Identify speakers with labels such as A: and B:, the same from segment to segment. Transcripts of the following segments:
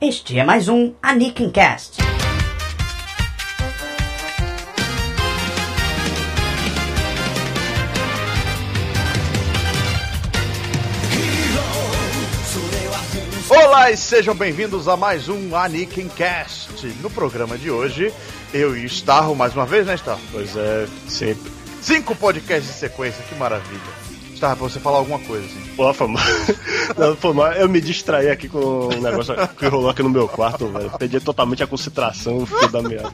A: Este é mais um Anakin Cast.
B: Olá e sejam bem-vindos a mais um Anakin Cast. No programa de hoje, eu e Starro mais uma vez, né, Starro?
C: Pois é, sempre.
B: Cinco podcasts em sequência, que maravilha. Starro, pra você falar alguma coisa. Assim.
C: Pô, foi mal. Não, foi mal. Eu me distraí aqui com um negócio que rolou aqui no meu quarto, velho. Perdi totalmente a concentração, filho da merda.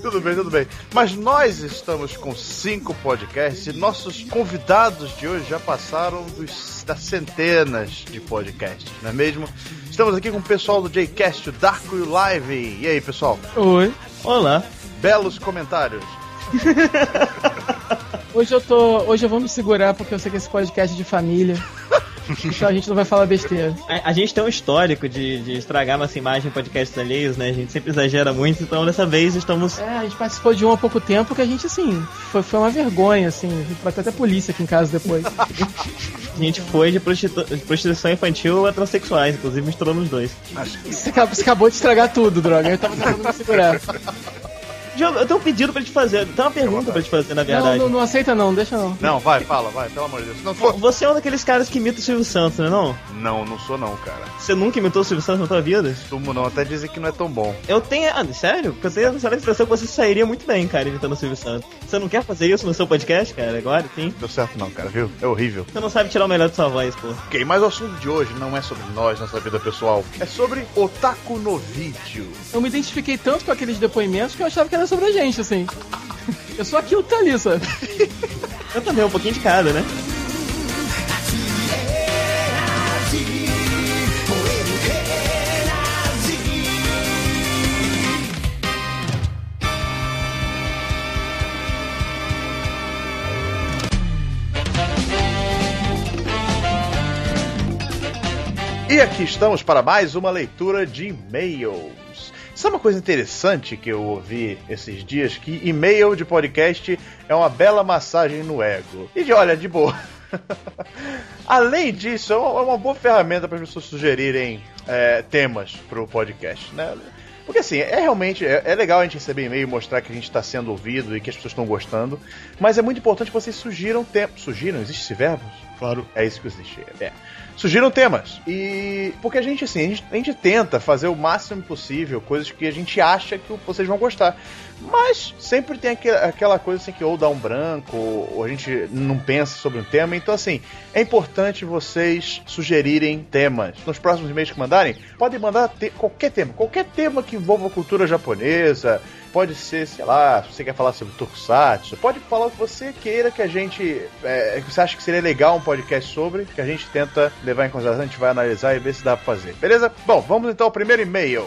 B: tudo bem, tudo bem. Mas nós estamos com cinco podcasts e nossos convidados de hoje já passaram dos, das centenas de podcasts, não é mesmo? Estamos aqui com o pessoal do Jcast, o Darko e o Live. E aí, pessoal?
D: Oi.
E: Olá.
B: Belos comentários.
D: Hoje eu tô. Hoje eu vou me segurar porque eu sei que esse podcast é de família. Então a gente não vai falar besteira.
E: A, a gente tem um histórico de, de estragar nossa imagem em podcasts alheios, né? A gente sempre exagera muito, então dessa vez estamos.
D: É, a gente participou de um há pouco tempo que a gente, assim, foi, foi uma vergonha, assim. A gente vai ter até polícia aqui em casa depois.
E: A gente foi de, prostitu de prostituição infantil a transexuais, inclusive misturou nos dois.
D: Você acabou, você acabou de estragar tudo, droga. Eu tava tentando me segurar.
E: Diogo, eu tenho um pedido pra te fazer, tem uma pergunta pra te fazer, na verdade.
D: Não, não, não aceita não, deixa não.
B: Não, vai, fala, vai, pelo amor de Deus. Não, for...
E: Você é um daqueles caras que imita o Silvio Santos, não é não?
B: não, não sou não, cara.
E: Você nunca imitou o Silvio Santos na tua vida?
B: Sumo não, até dizem que não é tão bom.
E: Eu tenho. Ah, sério? Porque eu tenho essa impressão que você sairia muito bem, cara, imitando o Silvio Santos. Você não quer fazer isso no seu podcast, cara, agora, sim?
B: Deu certo não, cara, viu? É horrível.
E: Você não sabe tirar o melhor de sua voz, pô.
B: Ok, mas o assunto de hoje não é sobre nós, nossa vida pessoal. É sobre Otaku no vídeo.
D: Eu me identifiquei tanto com aqueles depoimentos que eu achava que era sobre a gente, assim. Eu sou aquilo que tá ali, sabe?
E: Eu também, um pouquinho de cada, né?
B: E aqui estamos para mais uma leitura de e-mails. Sabe uma coisa interessante que eu ouvi esses dias? Que e-mail de podcast é uma bela massagem no ego. E de olha, de boa. Além disso, é uma, boa ferramenta para as pessoas sugerirem é, temas para o podcast, né? Porque assim, é realmente é, é legal a gente receber e-mail e mostrar que a gente está sendo ouvido e que as pessoas estão gostando, mas é muito importante que vocês sugiram temas. Sugiram? Existe esse verbo?
C: Claro.
B: É isso que existe. É. Sugiram temas. E. Porque a gente, assim, a gente, a gente tenta fazer o máximo possível coisas que a gente acha que vocês vão gostar. Mas sempre tem aqu- aquela coisa assim que ou dá um branco, ou, a gente não pensa sobre um tema. Então, assim, é importante vocês sugerirem temas. Nos próximos e-mails que mandarem, podem mandar te- qualquer tema. Qualquer tema que envolva cultura japonesa. Pode ser, sei lá, se você quer falar sobre Tokusatsu, pode falar o que você queira que a gente. É, que você acha que seria legal um podcast sobre, que a gente tenta levar em consideração, a gente vai analisar e ver se dá pra fazer. Beleza? Bom, vamos então ao primeiro e-mail.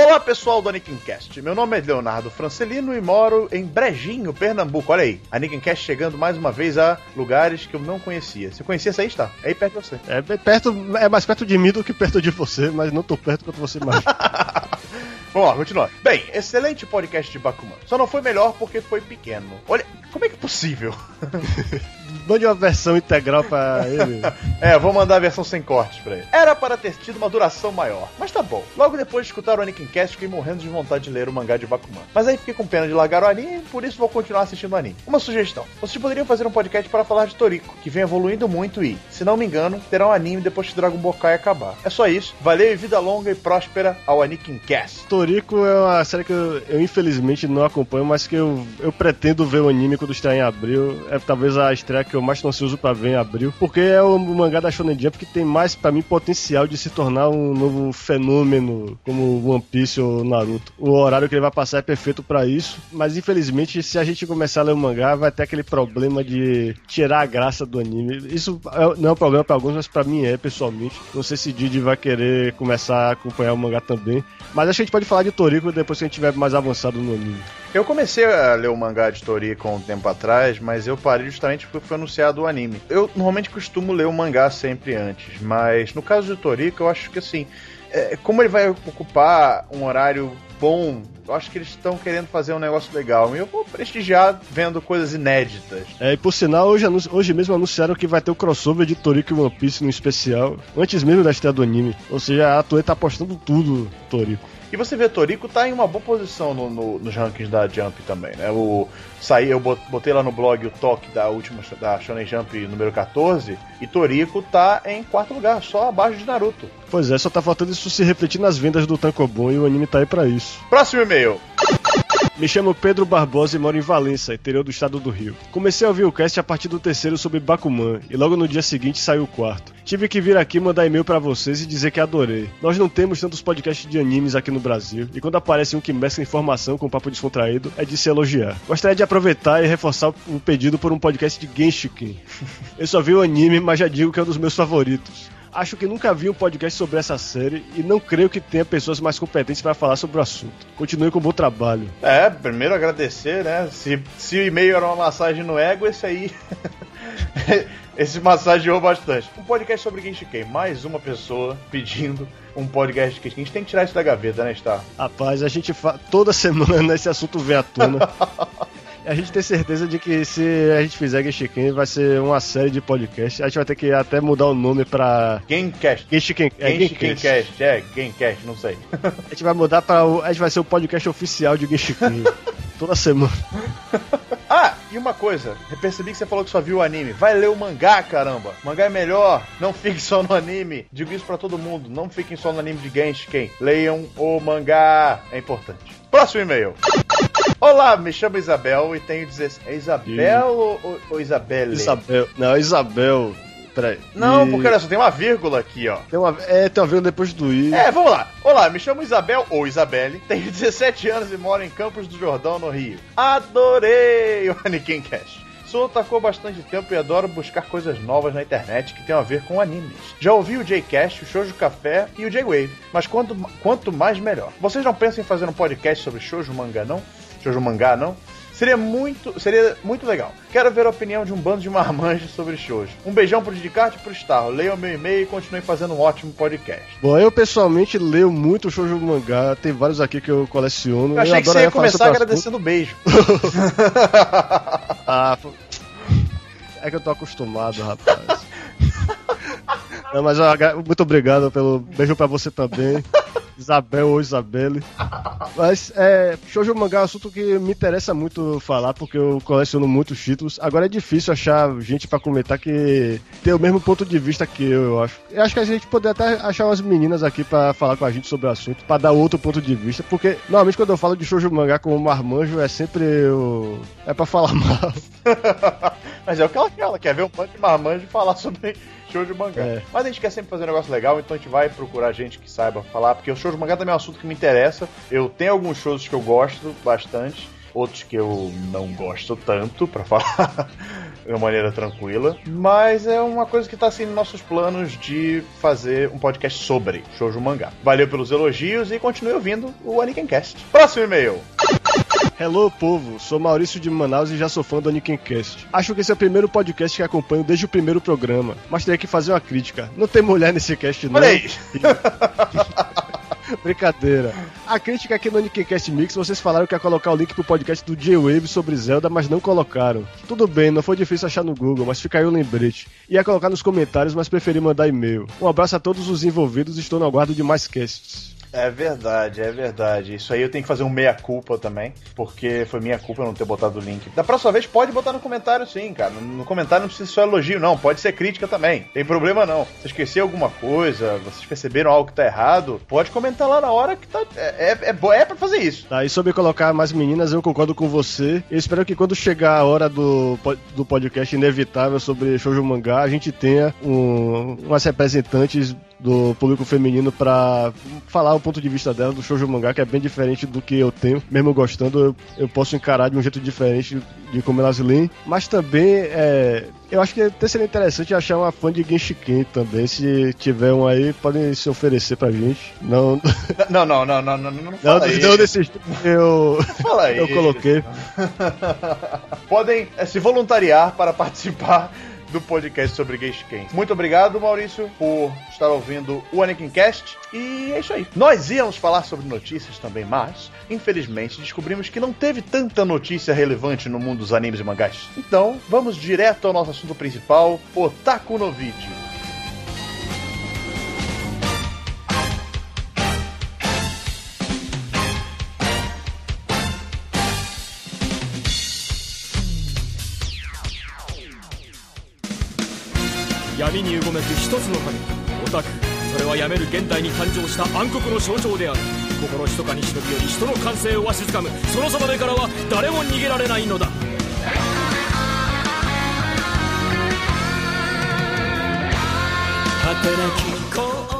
B: Olá pessoal do Anikincast, meu nome é Leonardo Francelino e moro em Brejinho, Pernambuco. Olha aí, Anikincast chegando mais uma vez a lugares que eu não conhecia. Você conhecia essa aí, está? É aí perto de você.
C: É perto, é mais perto de mim do que perto de você, mas não tô perto quanto você imagina.
B: Vamos lá, continuar. Bem, excelente podcast de Bakuman. Só não foi melhor porque foi pequeno. Olha, como é que é possível?
C: Mande uma versão integral pra ele.
B: É, vou mandar a versão sem cortes pra ele. Era para ter tido uma duração maior, mas tá bom. Logo depois de escutar o Anakin Cast, fiquei morrendo de vontade de ler o mangá de Bakuman. Mas aí fiquei com pena de largar o anime, por isso vou continuar assistindo o anime. Uma sugestão: vocês poderiam fazer um podcast para falar de Toriko, que vem evoluindo muito e, se não me engano, terá um anime depois que Dragon Ball Kai acabar. É só isso. Valeu e vida longa e próspera ao Anakin Cast.
C: Toriko é uma série que eu, eu, infelizmente não acompanho, mas que eu, eu pretendo ver o anime quando estrear em abril. É talvez a estreia que eu mais tô ansioso pra ver em abril, porque é o mangá da Shonen Jump que tem mais pra mim potencial de se tornar um novo fenômeno como One Piece ou Naruto. O horário que ele vai passar é perfeito pra isso, mas infelizmente se a gente começar a ler o mangá vai ter aquele problema de tirar a graça do anime. Isso é- não é um problema pra alguns, mas pra mim é pessoalmente. Não sei se Didi vai querer começar a acompanhar o mangá também, mas acho que a gente pode falar de Toriko depois que a gente tiver mais avançado no anime.
B: Eu comecei a ler o mangá de Toriko um tempo atrás, mas eu parei justamente porque foi anunciado o anime. Eu normalmente costumo ler o mangá sempre antes, mas no caso de Toriko, eu acho que assim, é, como ele vai ocupar um horário bom, eu acho que eles estão querendo fazer um negócio legal. E eu vou prestigiar vendo coisas inéditas.
C: É, e por sinal, hoje, hoje mesmo anunciaram que vai ter o crossover de Toriko e One Piece no especial, antes mesmo da estreia do anime. Ou seja, a Toei tá apostando tudo, Toriko.
B: E você vê, Toriko tá em uma boa posição no, no- nos rankings da Jump também, né? O, saí, eu bot- botei lá no blog o toque da última da Shonen Jump número 14 e Toriko tá em quarto lugar, só abaixo de Naruto.
C: Pois é, só tá faltando isso se refletir nas vendas do Tankobon e o anime tá aí pra isso.
B: Próximo e-mail.
C: Me chamo Pedro Barbosa e moro em Valença, interior do estado do Rio. Comecei a ouvir o cast a partir do terceiro sobre Bakuman e logo no dia seguinte saiu o quarto. Tive que vir aqui mandar e-mail pra vocês e dizer que adorei. Nós não temos tantos podcasts de animes aqui no Brasil e quando aparece um que mescla informação com papo descontraído é de se elogiar. Gostaria de aproveitar e reforçar o pedido por um podcast de Genshiken. Eu só vi o anime, mas já digo que é um dos meus favoritos. Acho que nunca vi um podcast sobre essa série e não creio que tenha pessoas mais competentes para falar sobre o assunto. Continue com o bom trabalho.
B: É, primeiro agradecer, né? Se, se o e-mail era uma massagem no ego, esse aí. esse massageou bastante. Um podcast sobre Genshiken. Mais uma pessoa pedindo um podcast de Genshiken. A gente tem que tirar isso da gaveta, né, Star?
C: Rapaz, a gente fa... toda semana esse assunto vem à tona. A gente tem certeza de que se a gente fizer Genshiken vai ser uma série de podcast. A gente vai ter que até mudar o nome pra
B: Gamecast.
C: Genshiken. É,
B: Genshiken
C: Gencast.
B: Cast. É, Gamecast, não sei.
C: A gente vai mudar para o... a gente vai ser o podcast oficial de Genshiken. toda semana.
B: Ah, e uma coisa, eu percebi que você falou que só viu o anime. Vai ler o mangá, caramba. O mangá é melhor. Não fique só no anime. Digo isso pra todo mundo. Não fiquem só no anime de Genshiken. Leiam o mangá. É importante. Próximo e-mail. Olá, me chamo Isabel e tenho 16. É Isabel ou, ou, ou Isabelle?
C: Isabel. Não, Isabel. Peraí.
B: Não,
C: E-
B: porque olha só, tem uma vírgula aqui, ó.
C: Tem uma... É, tem uma vírgula depois do I.
B: É, vamos lá. Olá, me chamo Isabel ou Isabelle, tenho 17 anos e moro em Campos do Jordão, no Rio. Adorei o Anakin Cash. Sou otaku há bastante tempo e adoro buscar coisas novas na internet que tenham a ver com animes. Já ouvi o J-Cast, o Shoujo Café e o J-Wave, mas quanto, quanto mais melhor. Vocês não pensam em fazer um podcast sobre Shoujo Mangá, não? Shoujo Mangá, não? Seria muito, seria muito legal. Quero ver a opinião de um bando de marmanjos sobre Shoujo. Um beijão pro Didicarte e pro Starro. Leiam meu e-mail e continuem fazendo um ótimo podcast.
C: Bom, eu pessoalmente leio muito shoujo mangá, tem vários aqui que eu coleciono.
B: Eu achei que você ia começar agradecendo o beijo.
C: Ah, é que eu tô acostumado, rapaz. Não, mas ó, muito obrigado pelo beijo pra você também. Isabel ou Isabelle. Mas é, shoujo mangá é um assunto que me interessa muito falar porque eu coleciono muitos títulos. Agora é difícil achar gente pra comentar que tem o mesmo ponto de vista que eu, eu acho. Eu acho que a gente poderia até achar umas meninas aqui pra falar com a gente sobre o assunto, pra dar outro ponto de vista, porque normalmente quando eu falo de shoujo mangá como marmanjo é sempre o é pra falar mal.
B: Mas é o que ela quer, ela quer ver um bando de marmanjo falar sobre show de mangá.
C: É.
B: Mas a gente quer sempre fazer um negócio legal, então a gente vai procurar gente que saiba falar, porque o show de mangá também é um assunto que me interessa. Eu tenho alguns shows que eu gosto bastante, outros que eu não gosto tanto, pra falar de uma maneira tranquila. Mas é uma coisa que tá assim nos nossos planos de fazer um podcast sobre shoujo mangá. Valeu pelos elogios e continue ouvindo o Anikencast. Próximo e-mail.
C: Hello, povo! Sou Maurício de Manaus e já sou fã do Anikincast. Acho que esse é o primeiro podcast que acompanho desde o primeiro programa, mas teria que fazer uma crítica. Não tem mulher nesse cast, não.
B: Olha aí.
C: Brincadeira. A crítica aqui no Anikincast Mix, vocês falaram que ia colocar o link pro podcast do J-Wave sobre Zelda, mas não colocaram. Tudo bem, não foi difícil achar no Google, mas fica aí o lembrete. Ia colocar nos comentários, mas preferi mandar e-mail. Um abraço a todos os envolvidos e estou no aguardo de mais casts.
B: É verdade, é verdade. Isso aí eu tenho que fazer um meia-culpa também, porque foi minha culpa não ter botado o link. Da próxima vez pode botar no comentário sim, cara. No comentário não precisa ser só elogio, não. Pode ser crítica também. Tem problema não. Se esquecer alguma coisa, vocês perceberam algo que tá errado, pode comentar lá na hora que tá. É, é, é, é pra fazer isso.
C: Tá, e sobre colocar mais meninas, eu concordo com você. Eu espero que quando chegar a hora do, do podcast inevitável sobre shoujo mangá, a gente tenha um, umas representantes do público feminino pra falar o ponto de vista dela do shoujo mangá, que é bem diferente do que eu tenho. Mesmo gostando, eu, eu posso encarar de um jeito diferente de como elas leem. Mas também, é, eu acho que até seria interessante achar uma fã de Genshiken também. Se tiver um aí, podem se oferecer pra gente. Não,
B: Não, não, não, não, não, não, não
C: não,
B: fala
C: não desse tipo que eu,
B: Fala
C: eu
B: isso.
C: coloquei.
B: Podem eh, se voluntariar para participar do podcast sobre Geishiken. Muito obrigado, Maurício, por estar ouvindo o Anakin Cast. E é isso aí. Nós íamos falar sobre notícias também, mas, infelizmente, descobrimos que não teve tanta notícia relevante no mundo dos animes e mangás. Então, vamos direto ao nosso assunto principal, Otaku no Vídeo.
F: 闇にうごめく一つの影オタクそれはやめる現代に誕生した暗黒の象徴である。心ひそかに忍び寄り人の感性をわしづかむ。そのそばでからは誰も逃げられないのだ。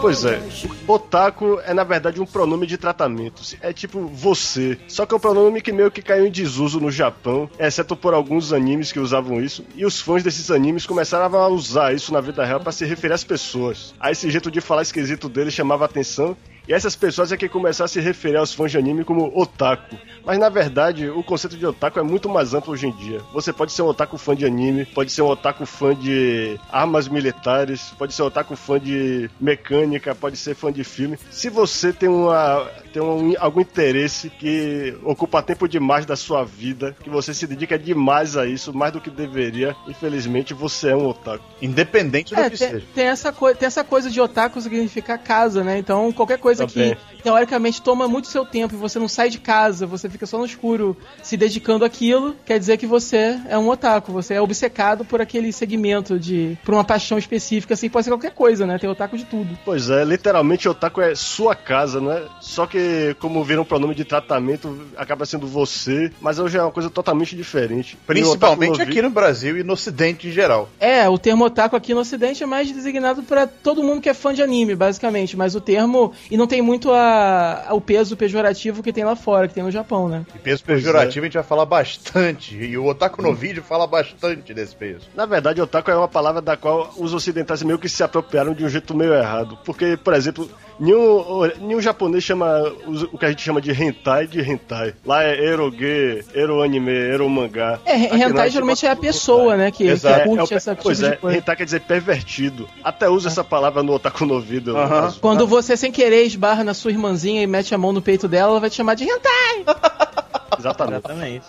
C: Pois é, otaku é na verdade um pronome de tratamento. É tipo você. Só que é um pronome que meio que caiu em desuso no Japão, exceto por alguns animes que usavam isso. E os fãs desses animes começaram a usar isso na vida real para se referir às pessoas. Aí esse jeito de falar esquisito dele chamava atenção. E essas pessoas é que começaram a se referir aos fãs de anime como otaku. Mas na verdade, o conceito de otaku é muito mais amplo hoje em dia. Você pode ser um otaku fã de anime, pode ser um otaku fã de armas militares, pode ser um otaku fã de mecânica, pode ser fã de filme. Se você tem uma tem um, algum interesse que ocupa tempo demais da sua vida, que você se dedica demais a isso, mais do que deveria, infelizmente você é um otaku.
B: Independente do
D: É,
B: que
D: tem,
B: seja.
D: tem essa tem essa coisa de otaku significar casa, né? Então, qualquer coisa
C: Também.
D: que teoricamente toma muito seu tempo e você não sai de casa, você fica só no escuro se dedicando àquilo, quer dizer que você é um otaku, você é obcecado por aquele segmento de. por uma paixão específica, assim, pode ser qualquer coisa, né? Tem otaku de tudo.
C: Pois é, literalmente otaku é sua casa, né? Só que como vira um pronome de tratamento, acaba sendo você, mas hoje é uma coisa totalmente diferente.
B: Principalmente aqui no Brasil e no Ocidente em geral.
D: É, o termo otaku aqui no ocidente é mais designado pra todo mundo que é fã de anime, basicamente, mas o termo e não tem muito a, o peso pejorativo que tem lá fora, que tem no Japão, né?
B: E peso
C: Pois
B: pejorativo a gente vai falar bastante. E o Otaku no vídeo fala bastante desse peso.
C: Na verdade, otaku é uma palavra da qual os ocidentais meio que se apropriaram de um jeito meio errado. Porque, por exemplo, nenhum, nenhum japonês chama o que a gente chama de hentai de hentai. Lá é eroge, eroanime, eromangá.
D: É,
C: Aqui
D: hentai geralmente é a pessoa, né, que, que
B: Exato.
D: curte
C: É o-
D: essa tipo
C: pois
D: de
C: é,
D: coisa.
C: hentai quer dizer pervertido. Até usa essa palavra no otaku no ouvido.
B: Aham.
D: Quando você sem querer esbarra na sua irmãzinha e mete a mão no peito dela, ela vai te chamar de hentai.
C: Exatamente.
E: Exatamente.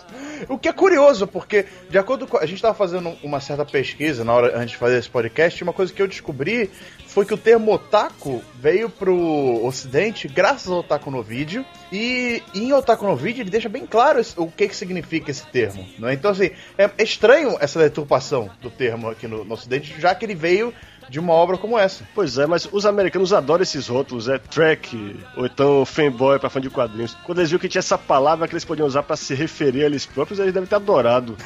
B: O que é curioso, porque de acordo com. A gente estava fazendo uma certa pesquisa na hora antes de fazer esse podcast, e uma coisa que eu descobri foi que o termo otaku veio pro ocidente graças ao otaku no vídeo. E em otaku no vídeo ele deixa bem claro esse- o que, que significa esse termo. Não é? Então, assim, é é estranho essa deturpação do termo aqui no, no ocidente, já que ele veio de uma obra como essa.
C: Pois é, mas os americanos adoram esses rótulos, é track, ou então fanboy pra fã de quadrinhos. Quando eles viram que tinha essa palavra que eles podiam usar pra se referir a eles próprios, eles devem ter adorado.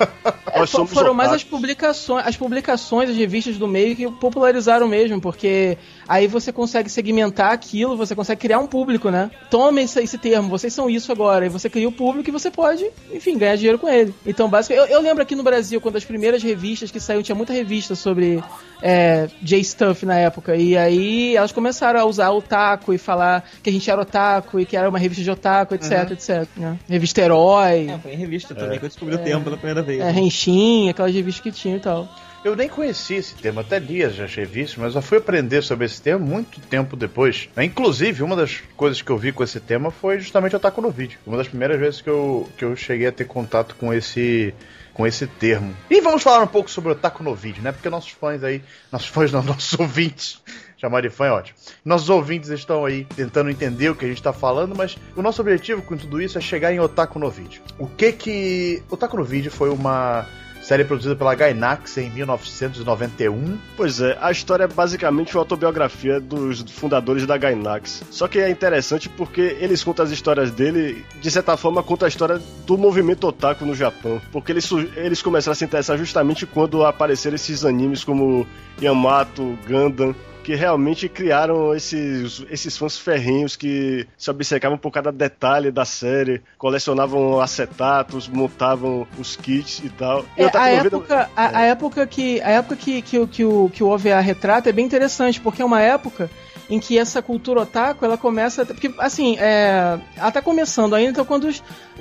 C: Nós
D: Fo-
C: somos
D: Foram mais as publicações, as publicações, as revistas do meio que popularizaram mesmo, porque aí você consegue segmentar aquilo, você consegue criar um público, né? Toma esse, esse termo, vocês são isso agora, e você cria o público e você pode, enfim, ganhar dinheiro com ele. Então, basicamente, eu, eu lembro aqui no Brasil, quando as primeiras revistas que saíram, tinha muita revista sobre é, J-Stuff na época, e aí elas começaram a usar o taco e falar que a gente era otaku e que era uma revista de otaku, etc, etc. né? Revista Herói.
E: É, foi em revista também que eu descobri o termo pela primeira vez.
D: É, Renshin, aquelas revistas que tinham e tal.
B: Eu nem conhecia esse termo, até li já achei visto, mas eu fui aprender sobre esse termo muito tempo depois. Inclusive, uma das coisas que eu vi com esse tema foi justamente o Otaku no Vídeo. Uma das primeiras vezes que eu, que eu cheguei a ter contato com esse com esse termo. E vamos falar um pouco sobre o Otaku no Vídeo, né? Porque nossos fãs aí, nossos fãs não, nossos ouvintes, chamar de fã é ótimo. Nossos ouvintes estão aí tentando entender o que a gente está falando, mas o nosso objetivo com tudo isso é chegar em Otaku no Vídeo. O que que... Otaku no Vídeo foi uma série produzida pela Gainax em 1991.
C: Pois é, a história é basicamente uma autobiografia dos fundadores da Gainax. Só que é interessante porque eles contam as histórias dele, de certa forma, conta a história do movimento otaku no Japão. Porque eles, eles começaram a se interessar justamente quando apareceram esses animes como Yamato, Gundam. Que realmente criaram esses, esses fãs ferrinhos que se obcecavam por cada detalhe da série, colecionavam acetatos, montavam os kits e tal. E
D: É, a, época, a, a época que a época que, que, o- que, o, que o OVA retrata é bem interessante, porque é uma época em que essa cultura otaku ela começa. Porque, assim, é, ela tá começando ainda, então quando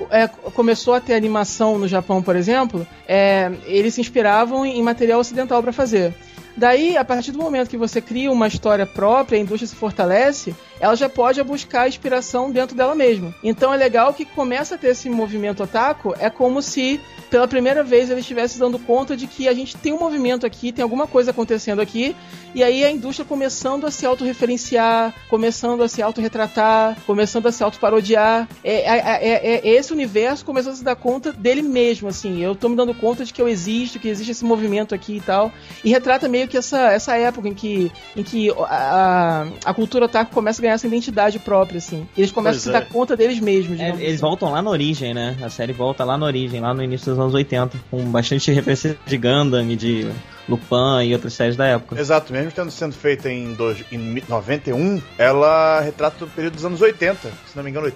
D: é, começou a ter animação no Japão, por exemplo, é, eles se inspiravam em material ocidental para fazer. Daí, a partir do momento que você cria uma história própria, a indústria se fortalece, ela já pode buscar inspiração dentro dela mesma. Então é legal que começa a ter esse movimento otaku, é como se pela primeira vez eles estivessem dando conta de que a gente tem um movimento aqui, tem alguma coisa acontecendo aqui, e aí a indústria começando a se autorreferenciar, começando a se autorretratar, começando a se autoparodiar. É, é, é, é- esse universo começou a se dar conta dele mesmo, assim. Eu tô me dando conta de que eu existo, que existe esse movimento aqui e tal. E retrata meio que essa, essa época em que, em que a, a, a cultura otaku começa a ganhar essa identidade própria, assim. Eles começam
C: Pois
D: a se
C: é.
D: dar conta deles mesmos.
E: É, eles
D: assim.
E: voltam lá na origem, né? A série volta lá na origem, lá no início dos anos 80, com bastante referência de Gundam e de Lupin e outras séries da época.
B: Exato, mesmo tendo sendo feita em, dois, em 91, ela retrata o período dos anos 80. Se não me engano,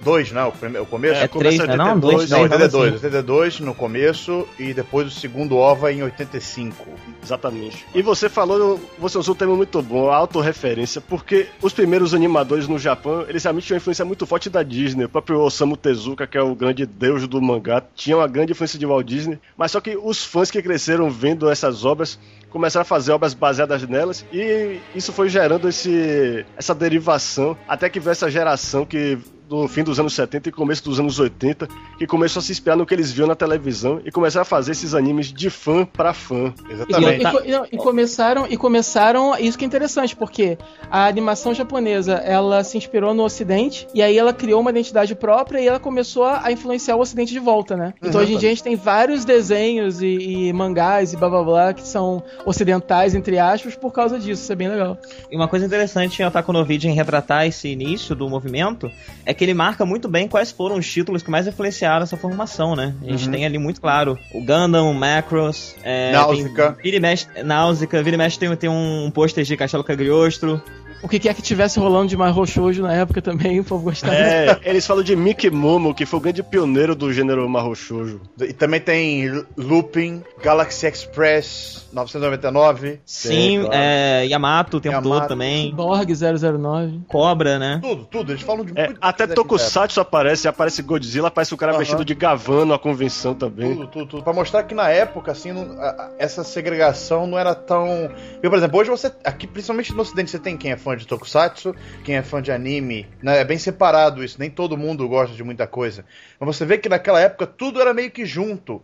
B: 82, né? O, prime- o começo.
C: É,
E: É
C: começa
E: três,
C: em
E: né? Não,
C: 82,
E: dois,
B: Não,
E: né? Tava
B: 82,
E: assim.
B: 82 no começo e depois o segundo OVA em 85.
C: Exatamente. E você falou, você usou um termo muito bom, a autorreferência, porque os primeiros animadores no Japão, eles realmente tinham uma influência muito forte da Disney. O próprio Osamu Tezuka, que é o grande deus do mangá, tinha uma grande influência de Walt Disney, mas só que os fãs que cresceram vendo essas obras começaram a fazer obras baseadas nelas e isso foi gerando esse, essa derivação até que veio essa geração que do fim dos anos 70 e começo dos anos 80, que começou a se inspirar no que eles viam na televisão e começaram a fazer esses animes de fã pra fã.
D: E,
B: Exatamente.
D: e e não, e começaram e começaram isso que é interessante porque a animação japonesa ela se inspirou no Ocidente e aí ela criou uma identidade própria e ela começou a influenciar o Ocidente de volta, né? Então hoje em dia a gente tem vários desenhos e, e mangás e blá blá blá que são ocidentais entre aspas por causa disso, isso é bem legal.
E: E uma coisa interessante em Otaku no Video em retratar esse início do movimento é que ele marca muito bem quais foram os títulos que mais influenciaram essa formação, né? A gente tem ali muito claro o Gundam, o Macross, é,
B: Náusica.
E: vira e mexe, Náusica, vira e mexe tem, tem um pôster de Castelo Cagliostro.
D: O que quer que tivesse rolando de Mahou Shoujo na época também, o povo gostava.
C: É, eles falam de Mickey Momo, que foi o grande pioneiro do gênero Mahou Shoujo.
B: E também tem Lupin, Galaxy Express 999.
E: Sim,
C: claro.
E: é, Yamato o tempo
B: Yamato.
E: todo também.
D: Borg 009.
E: Cobra, né?
B: Tudo, tudo. Eles falam de
C: É,
B: muito
C: até Tokusatsu aparece, aparece Godzilla, aparece o cara vestido de Gavano, a convenção também.
B: Tudo, tudo, tudo. Pra mostrar que na época, assim, não- a- a- essa segregação não era tão. Eu, por exemplo, hoje você. Aqui, principalmente no Ocidente, você tem quem é fã de Tokusatsu, quem é fã de anime. Né? É bem separado isso, nem todo mundo gosta de muita coisa. Mas você vê que naquela época tudo era meio que junto.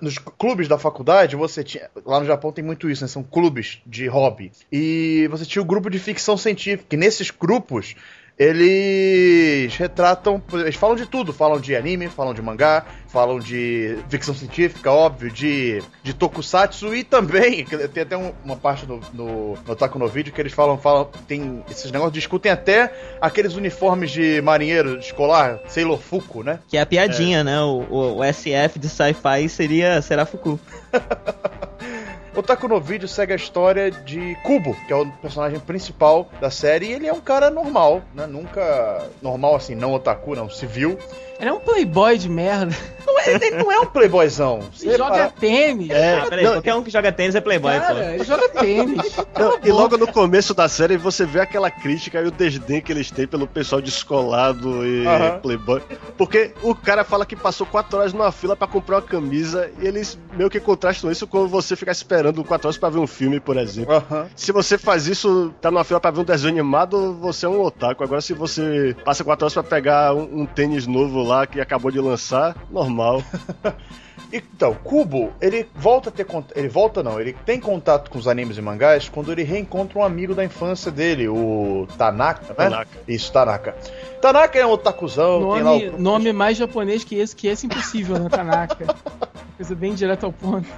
B: Nos clubes da faculdade, você tinha. Lá no Japão tem muito isso, né? São clubes de hobby. E você tinha o grupo de ficção científica. E nesses grupos. Eles retratam, eles falam de tudo, falam de anime, falam de mangá, falam de ficção científica, óbvio, de, de tokusatsu e também, tem até um- uma parte no, no, no Otaku no Vídeo que eles falam, falam, tem esses negócios, discutem até aqueles uniformes de marinheiro escolar, Sailor Fuku, né?
E: Que é a piadinha, né? O, o- o SF de sci-fi seria Serafuku.
B: Otaku no Vídeo segue a história de Kubo, que é o personagem principal da série, e ele é um cara normal, né? Nunca normal assim, não otaku, não, civil.
D: Ele é um playboy de merda.
B: Não é, ele não é um playboyzão.
D: Ele joga
B: reparar-
D: tênis.
C: É,
E: Ah, peraí,
C: não,
E: qualquer um que joga tênis é playboy,
D: Cara,
E: pô.
D: ele joga tênis.
C: não, e logo no começo da série você vê aquela crítica e o desdém que eles têm pelo pessoal descolado e
B: Aham.
C: playboy. Porque o cara fala que passou 4 horas numa fila pra comprar uma camisa e eles meio que contrastam isso quando você fica esperando 4 horas pra ver um filme, por exemplo.
B: Aham.
C: Se você faz isso, tá numa fila pra ver um desenho animado, você é um otaku. Agora, se você passa 4 horas pra pegar um, um tênis novo lá que acabou de lançar, normal.
B: Então, Kubo, ele volta a ter ele volta não, ele tem contato com os animes e mangás quando ele reencontra um amigo da infância dele, o Tanaka, né?
C: Tanaka.
B: Isso, Tanaka. Tanaka é um otakuzão, tem lá
D: Nome,
B: o...
D: nome mais japonês que esse, que esse impossível, né, Tanaka? Coisa bem direta ao ponto.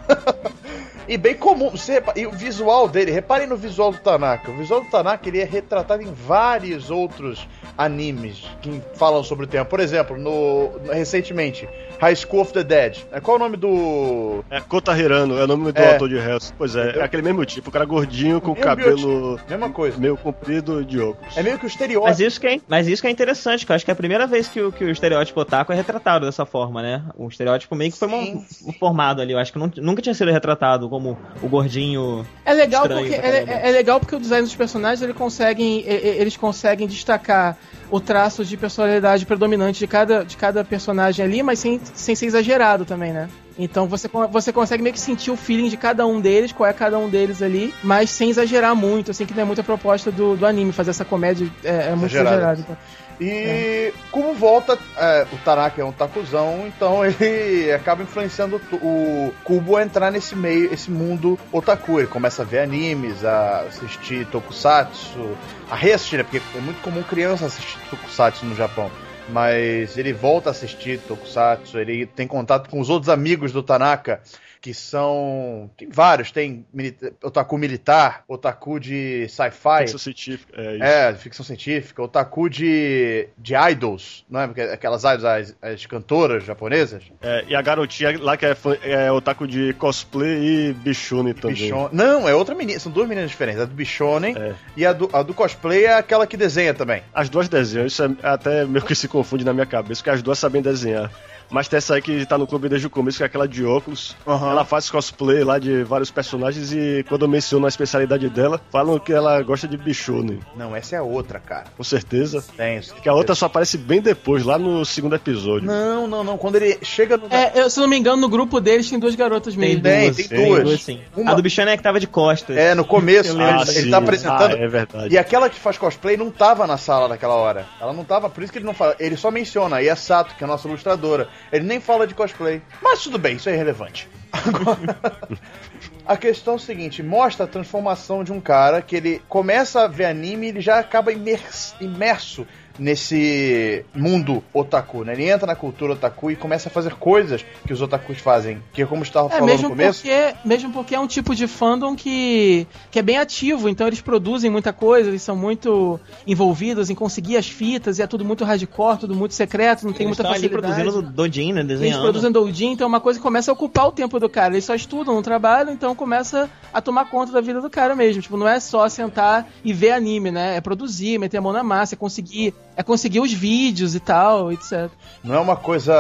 B: E bem comum. Você E o visual dele, reparem no visual do Tanaka. O visual do Tanaka ele é retratado em vários outros animes que falam sobre o tema. Por exemplo, no- recentemente, High School of the Dead. É, Qual é o nome do.
C: É Kota Hirano, é o nome do
B: É.
C: autor de Hell's. Pois é, é aquele mesmo tipo, o cara gordinho com
B: Mesmo
C: cabelo
B: Mesma coisa.
C: meio comprido de óculos.
B: É meio que o estereótipo.
E: Mas isso, que é, mas isso que é interessante, que eu acho que é a primeira vez que o, que o estereótipo otaku é retratado dessa forma, né? O estereótipo meio que foi
B: Sim.
E: mon- formado ali. Eu acho que não- nunca tinha sido retratado como o gordinho.
D: É legal porque é, é legal porque o design dos personagens ele conseguem, eles conseguem destacar o traço de personalidade predominante de cada, de cada personagem ali, mas sem, sem ser exagerado também, né? Então você, você consegue meio que sentir o feeling de cada um deles, qual é cada um deles ali, mas sem exagerar muito, assim, que não é muita proposta do, do anime, fazer essa comédia é, é muito
B: Exagerada.
D: Então.
B: E como volta, é, o Tanaka é um takuzão, então ele acaba influenciando o Kubo a entrar nesse meio, esse mundo otaku. Ele começa a ver animes, a assistir tokusatsu, a reassistir, né? Porque é muito comum criança assistir tokusatsu no Japão. Mas ele volta a assistir tokusatsu, ele tem contato com os outros amigos do Tanaka, que são. Tem vários, tem milita- otaku militar, otaku de sci-fi.
C: Ficção científica, é isso.
B: É, ficção científica, otaku de, de idols, não é? Aquelas idols, as, as cantoras japonesas.
C: É, e a garotinha lá que é, é otaku de cosplay e bichone também.
B: Bichon... Não, é outra menina, são duas meninas diferentes. A do Bichonen
C: É.
B: e a do, a do cosplay é aquela que desenha também.
C: As duas desenham, isso é até meio que se confunde na minha cabeça, porque as duas sabem desenhar. Mas tem essa aí que tá no clube desde o começo, que é aquela de óculos.
B: Aham.
C: Ela faz cosplay lá de vários personagens e quando eu menciono a especialidade dela, falam que ela gosta de bichone.
B: Não, essa é a outra, cara.
C: Com certeza.
B: Tem.
C: Que a outra só aparece bem depois, lá no segundo episódio.
B: Não, não, não. Quando ele chega no.
D: É, eu, se não me engano, no grupo deles tem duas garotas mesmo.
B: Tem,
E: duas,
B: tem
E: tem
B: duas.
E: duas, sim.
B: Uma-
E: A do bichano é que tava de costas.
B: É, no começo.
E: Eu
B: ele, ele tá apresentando.
C: Ah, é verdade.
B: E aquela que faz cosplay não tava na sala naquela hora. Ela não tava, por isso que ele não fala. Ele só menciona aí a Sato, que é a nossa ilustradora. Ele nem fala de cosplay. Mas tudo bem, isso é irrelevante. Agora, a questão é o seguinte: mostra a transformação de um cara que ele começa a ver anime e ele já acaba imers- imerso nesse mundo otaku, né? Ele entra na cultura otaku e começa a fazer coisas que os otakus fazem. Que é como eu estava
D: É,
B: falando
D: mesmo
B: no começo.
D: porque, mesmo porque é um tipo de fandom que, que é bem ativo, então eles produzem muita coisa, eles são muito envolvidos em conseguir as fitas, e é tudo muito hardcore, tudo muito secreto, não tem
E: Eles
D: muita
E: estão ali
D: facilidade.
E: produzindo dojin, né?
D: Eles
E: Desenhando.
D: produzem doujin, então é uma coisa que começa a ocupar o tempo do cara. Eles só estudam, não trabalham, então começa a tomar conta da vida do cara mesmo. Tipo, não é só sentar e ver anime, né? É produzir, meter a mão na massa, é conseguir, é conseguir os vídeos e tal, etc.
B: Não é uma coisa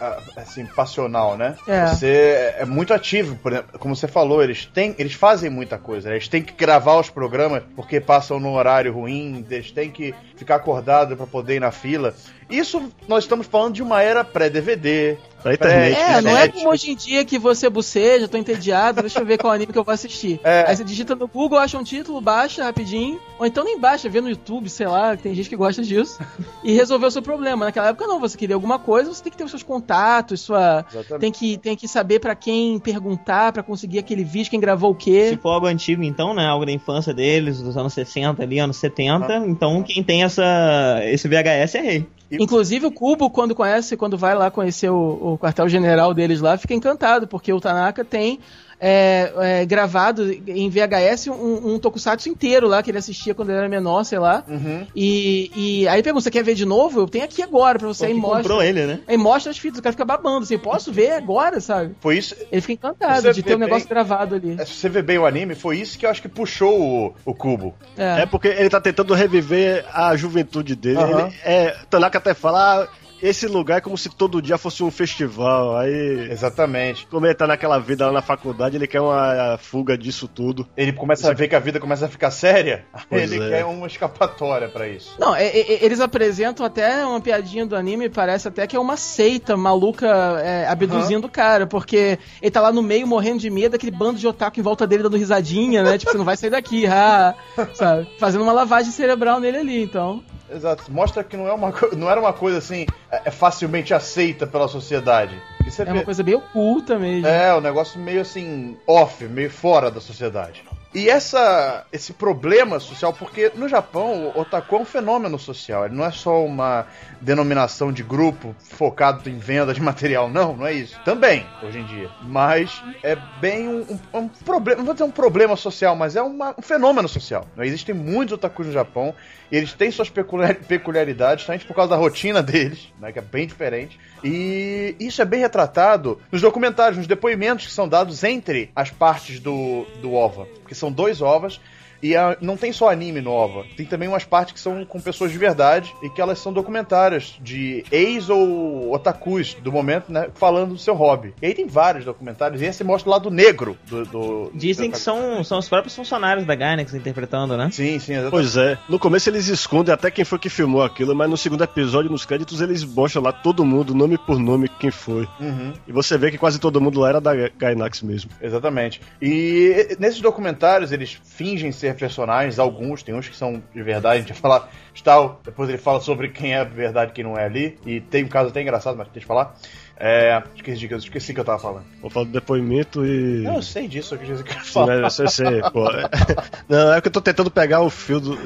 B: ah, assim passional, né?
D: É.
B: Você é muito ativo, por exemplo, como você falou, eles têm, eles fazem muita coisa. né? Eles têm que gravar os programas porque passam no horário ruim, eles têm que ficar acordado para poder ir na fila. Isso nós estamos falando de uma era pré-DVD.
D: É, não é como hoje em dia que você buceja, tô entediado, deixa eu ver qual anime que eu vou assistir.
B: É.
D: Aí você digita no Google, acha um título, baixa rapidinho, ou então nem baixa, vê no YouTube, sei lá, que tem gente que gosta disso, e resolveu o seu problema. Naquela época não, você queria alguma coisa, você tem que ter os seus contatos, sua...
B: Exatamente.
D: Tem que, tem que saber pra quem perguntar, pra conseguir aquele vídeo, quem gravou o quê.
E: Se for algo antigo, então, né? Algo da infância deles, dos anos 60 ali, anos 70, então quem tem essa, esse VHS é rei.
D: Inclusive o Cubo, quando conhece, quando vai lá conhecer o, o quartel-general deles lá, fica encantado, porque o Tanaka tem é, é, gravado em VHS um, um tokusatsu inteiro lá, que ele assistia quando ele era menor, sei lá.
B: Uhum.
D: E, e aí pergunta, você quer ver de novo? Eu tenho aqui agora pra você.
E: Pô,
D: Aí mostra.
E: comprou ele, né?
D: Aí mostra as fitas, o cara fica babando, assim, posso ver agora, sabe?
B: Foi isso.
D: Ele fica encantado de
B: vê
D: ter um negócio
B: bem-
D: gravado ali.
B: Se você ver bem o anime, foi isso que eu acho que puxou o, o cubo.
D: É.
C: É porque ele tá tentando reviver a juventude dele.
B: Aham.
C: Ele, é, Tanaka até fala, ah, esse lugar é como se todo dia fosse um festival. Aí,
B: Exatamente.
C: como ele tá naquela vida lá na faculdade, ele quer uma fuga disso tudo.
B: Ele começa a ver que a vida começa a ficar séria,
C: Pois
B: ele
C: é.
B: quer uma escapatória pra isso.
D: Não, é- é- eles apresentam até uma piadinha do anime, parece até que é uma seita maluca é, abduzindo o cara, porque ele tá lá no meio morrendo de medo, aquele bando de otaku em volta dele dando risadinha, né? tipo, você não vai sair daqui, ah, sabe? Fazendo uma lavagem cerebral nele ali, então.
B: Exato. Mostra que não, é uma, não era uma coisa assim, é, é facilmente aceita pela sociedade.
D: É
B: vê-
D: uma coisa bem oculta mesmo.
B: É, um negócio meio assim, off, meio fora da sociedade. E essa, esse problema social, porque no Japão o otaku é um fenômeno social, ele não é só uma denominação de grupo focado em venda de material, não, não é isso. Também, hoje em dia. Mas é bem um, um, um problema, não vou dizer um problema social, mas é uma, um fenômeno social. Existem muitos otakus no Japão, e eles têm suas peculiar- peculiaridades, justamente por causa da rotina deles, né, que é bem diferente. E isso é bem retratado nos documentários, nos depoimentos que são dados entre as partes do, do OVA. Porque são dois OVAs. E a- não tem só anime no OVA, tem também umas partes que são com pessoas de verdade e que elas são documentários de ex ou otakus do momento, né, falando do seu hobby. E aí tem vários documentários e esse mostra o lado negro do. do
E: Dizem
B: do
E: que são, são os próprios funcionários da Gainax interpretando, né?
B: Sim, sim, exatamente.
C: Pois é. No começo eles escondem até quem foi que filmou aquilo, mas no segundo episódio, nos créditos, eles mostram lá todo mundo, nome por nome, quem foi.
B: Uhum.
C: E você vê que quase todo mundo lá era da Gainax mesmo.
B: Exatamente. E nesses documentários eles fingem ser personagens, alguns, tem uns que são de verdade, a gente vai falar de tal, depois ele fala sobre quem é de verdade e quem não é ali, e tem um caso até engraçado, mas deixa eu falar. É, esqueci, esqueci que eu tava falando.
C: Vou falar do depoimento e.
B: Não, eu sei disso, eu esqueci que falar.
C: né, eu sei, sei, pô. Não, é que eu tô tentando pegar o fio do.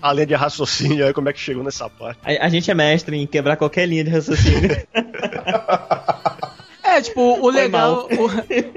C: A linha de raciocínio, aí como é que chegou nessa parte.
E: A, a gente é mestre em quebrar qualquer linha de raciocínio.
D: É, tipo, o legal,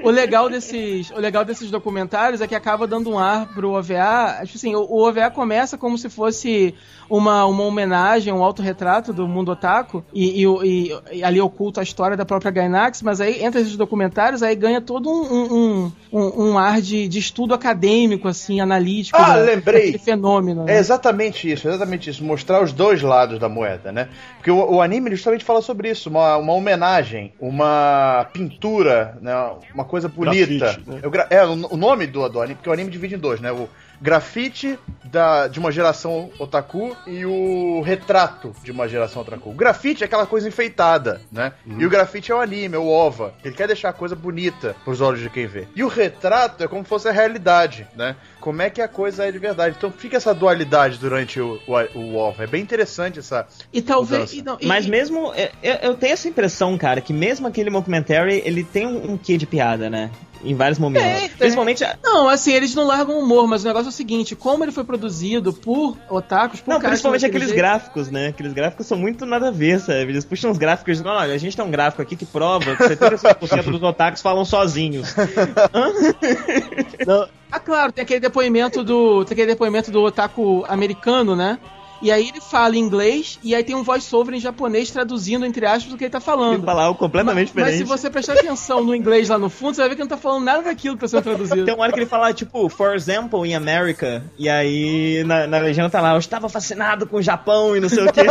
D: o, o legal desses, o legal desses documentários é que acaba dando um ar pro OVA. Assim, o, o OVA começa como se fosse uma, uma homenagem, um autorretrato do mundo otaku e, e, e- e ali oculta a história da própria Gainax, mas aí entre esses documentários aí ganha todo um, um, um, um ar de, de estudo acadêmico, assim, analítico.
B: Ah,
D: da-
B: lembrei.
D: fenômeno. né?
B: É exatamente isso, exatamente isso. Mostrar os dois lados da moeda, né? Porque o, o anime justamente fala sobre isso, uma, uma homenagem, uma pintura, né? uma coisa bonita.
C: Grafite, né?
B: Gra- É, o, o nome do, do anime, porque o anime divide em dois, né? O grafite da, de uma geração otaku e o retrato de uma geração otaku. O grafite é aquela coisa enfeitada, né?
C: Uhum.
B: E o grafite é o anime, é o ova. Ele quer deixar a coisa bonita pros olhos de quem vê. E o retrato é como se fosse a realidade, né? Como é que a coisa é de verdade. Então fica essa dualidade durante o, o, o. É bem interessante essa.
D: E talvez. E não, e-
E: Mas
D: e-
E: mesmo. é, Eu, eu tenho essa impressão, cara, que mesmo aquele documentary, ele tem um, um quê de piada, né? Em vários momentos.
D: Tem.
E: Principalmente.
D: Não, assim, eles não largam o humor, mas o negócio é o seguinte: como ele foi produzido por otakus, por
E: Não, principalmente aqueles
D: jeito-
E: gráficos, né? Aqueles gráficos são muito nada a ver, sabe? Eles puxam uns gráficos e dizem, olha, a gente tem um gráfico aqui que prova que 75% dos otakus falam sozinhos.
C: Não,
D: Ah, claro, tem aquele depoimento do. Tem aquele depoimento do otaku americano, né? E aí ele fala em inglês e aí tem um voice-over em japonês traduzindo, entre aspas, o que ele tá falando.
E: falar algo completamente
D: mas, mas se
E: diferente.
D: você prestar atenção no inglês lá no fundo, você vai ver que ele não tá falando nada daquilo que tá sendo traduzido.
E: Tem uma hora que ele fala, tipo, for example, in America. E aí na, na legenda tá lá, eu estava fascinado com o Japão e não sei o quê.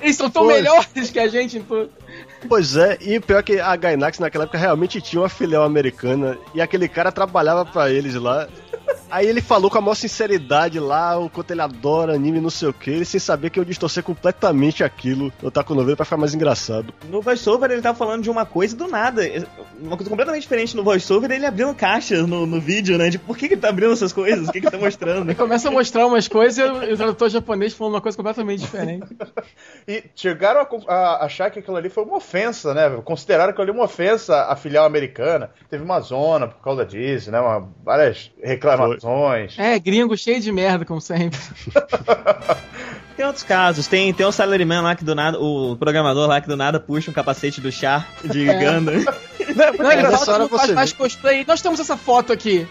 D: Eles são tão melhores que a gente tudo.
C: Pois é, e pior que a Gainax naquela época realmente tinha uma filial americana e aquele cara trabalhava pra eles lá. Aí ele falou com a maior sinceridade lá, o quanto ele adora anime, não sei o que, ele sem saber que eu distorcer completamente aquilo no Taco Novelo pra ficar mais engraçado.
E: No voiceover ele tava falando de uma coisa do nada. Uma coisa completamente diferente no voiceover, ele abrindo caixas no, no vídeo, né? De por que, que ele tá abrindo essas coisas? O que, que ele tá mostrando?
D: Começa a mostrar umas coisas e o- tradutor japonês falando uma coisa completamente diferente.
B: E chegaram a, a achar que aquilo ali foi uma ofensa, né? Consideraram aquilo ali uma ofensa à filial americana. Teve uma zona por causa disso, né? Uma, várias reclamações.
D: É, gringo cheio de merda, como sempre.
E: Tem outros casos, tem, tem o Salaryman lá que do nada, o programador lá que do nada puxa um capacete do chá de
D: É.
E: Gundam.
D: Não, ele fala que não faz
C: você
D: mais cosplay. Nós temos essa foto aqui.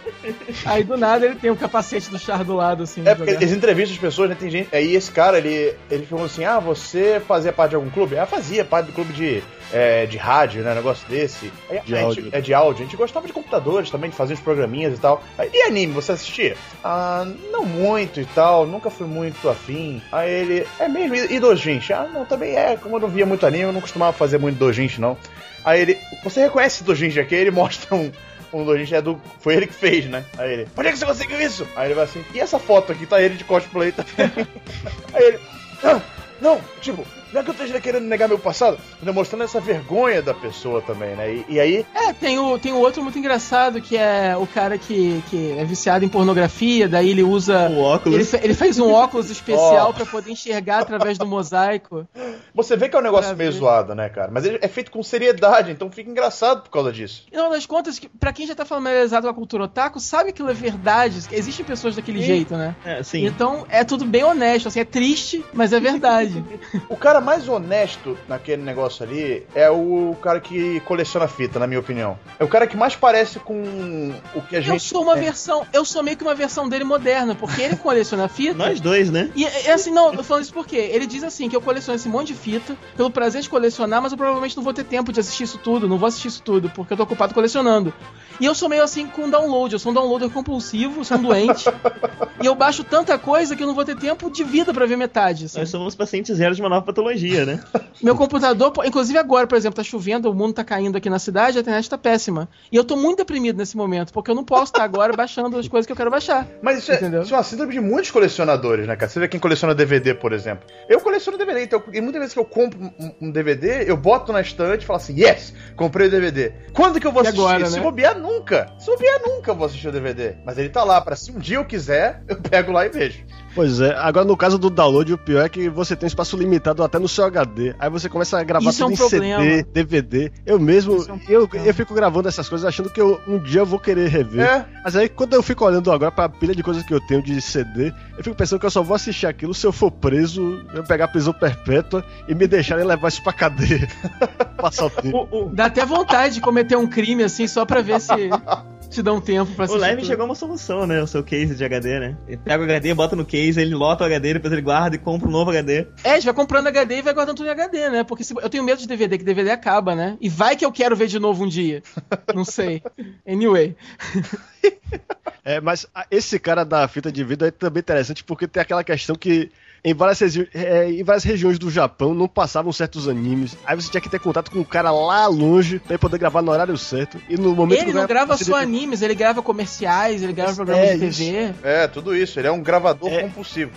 D: Aí do nada ele tem um capacete do Char do lado, assim.
B: É porque
D: jogado.
B: eles entrevistam as pessoas, né? Tem gente. Aí esse cara, ele, ele falou assim: Ah, você fazia parte de algum clube? Ah, fazia parte do clube de, é, de rádio, né? Negócio desse. Aí,
C: De
B: a gente-
C: áudio.
B: É de áudio. A gente gostava de computadores também, de fazer uns programinhas e tal. E anime, você assistia? Ah, não muito e tal, nunca fui muito afim. Aí ele, é mesmo? E, Dojinshi? Ah, não, também é. Como eu não via muito anime, eu não costumava fazer muito Dojinshi, não. Aí ele, você reconhece esse Dojinshi aqui? Ele mostra um. Um Dojinshi é do. Foi ele que fez, né? Aí ele, onde é que você conseguiu isso? Aí ele vai assim, e essa foto aqui? Tá ele de cosplay também. Aí ele, ah, não, tipo, não é que eu esteja querendo negar meu passado? Demonstrando essa vergonha da pessoa também, né? E, e aí.
D: É, tem o, tem o outro muito engraçado que é o cara que, que é viciado em pornografia, daí ele usa.
E: O óculos.
D: Ele, fe- ele fez um óculos especial pra poder enxergar através do mosaico.
B: Você vê que é um negócio meio zoado, né, cara? Mas ele é feito com seriedade, então fica engraçado por causa disso.
D: E, no final das contas, pra quem já tá familiarizado com a cultura otaku, sabe que aquilo é verdade. Existem pessoas daquele jeito, né?
E: É, sim.
D: Então é tudo bem honesto, assim, é triste, mas é verdade.
B: O cara mais honesto naquele negócio ali é o cara que coleciona fita, na minha opinião. É o cara que mais parece com o que a gente.
D: Eu sou uma
B: é.
D: versão, eu sou meio que uma versão dele moderna, porque ele coleciona fita.
E: Nós dois, né?
D: E é assim, não, eu tô falando isso porque ele diz assim que eu coleciono esse monte de fita pelo prazer de colecionar, mas eu provavelmente não vou ter tempo de assistir isso tudo, não vou assistir isso tudo, porque eu tô ocupado colecionando. E eu sou meio assim com download, eu sou um downloader compulsivo, eu sou um doente. e eu baixo tanta coisa que eu não vou ter tempo de vida pra ver metade. assim.
E: Nós somos pacientes zero de uma nova patologia, né?
D: Meu computador, inclusive agora, por exemplo, tá chovendo, o mundo tá caindo aqui na cidade, a internet tá péssima. E eu tô muito deprimido nesse momento, porque eu não posso estar agora baixando as coisas que eu quero baixar.
B: Mas isso é,
D: Entendeu?
B: isso é uma síndrome de muitos colecionadores, né, cara? Você vê quem coleciona DVD, por exemplo. Eu coleciono DVD, então, e muitas vezes que eu compro um, DVD, eu boto na estante e falo assim, yes, comprei o DVD. Quando que eu vou
D: E
B: assistir?
D: agora,
B: Se
D: né?
B: bobear, nunca. Se bobear, nunca eu vou assistir o DVD. Mas ele tá lá, pra se um dia eu quiser, eu pego lá e vejo.
C: Pois é, agora no caso do download, o pior é que você tem espaço limitado até no seu HD. Aí você começa a gravar
D: Isso é
C: tudo
D: um
C: em
D: problema.
C: CD, DVD. Eu mesmo,
D: é um
C: eu, eu fico gravando essas coisas achando que eu, um dia eu vou querer rever.
B: É.
C: Mas aí quando eu fico olhando agora pra pilha de coisas que eu tenho de CD, eu fico pensando que eu só vou assistir aquilo se eu for preso, eu pegar prisão perpétua e me deixarem levar isso pra cadeia. Passar o tempo.
E: O, o,
D: Dá até vontade de cometer um crime assim, só pra ver se te dá um tempo pra
E: o
D: assistir.
E: Leme
D: tudo.
E: chegou a uma solução, né? O seu case de HD, né? Ele pega o HD, bota no case, ele lota o HD, depois ele guarda e compra um novo HD.
D: É, a gente vai comprando HD e vai guardando tudo em HD, né? Porque se- eu tenho medo de DVD, que DVD acaba, né? E vai que eu quero ver de novo um dia. Não sei. Anyway.
C: É, mas esse cara da fita de vídeo é também interessante porque tem aquela questão que em várias, é, em várias regiões do Japão não passavam certos animes. Aí você tinha que ter contato com o cara lá longe pra ele poder gravar no horário certo. E no momento
D: Ele não grava só animes, ele grava comerciais, ele grava programas
C: É,
D: de TV.
B: É, tudo isso. Ele é um gravador
C: É.
B: compulsivo.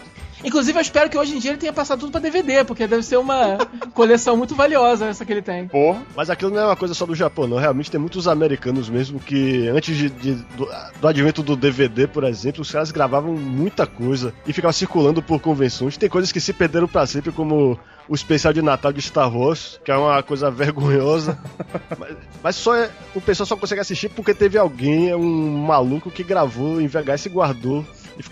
D: Inclusive, eu espero que hoje em dia ele tenha passado tudo pra DVD, porque deve ser uma coleção muito valiosa essa que ele tem.
B: Porra.
C: Mas aquilo não é uma coisa só do Japão, não. Realmente tem muitos americanos mesmo que, antes de, de- do, do advento do DVD, por exemplo, os caras gravavam muita coisa e ficavam circulando por convenções. Tem coisas que se perderam pra sempre, como o especial de Natal de Star Wars, que é uma coisa vergonhosa. mas, mas só é- o pessoal só consegue assistir porque teve alguém, um maluco, que gravou em VHS e guardou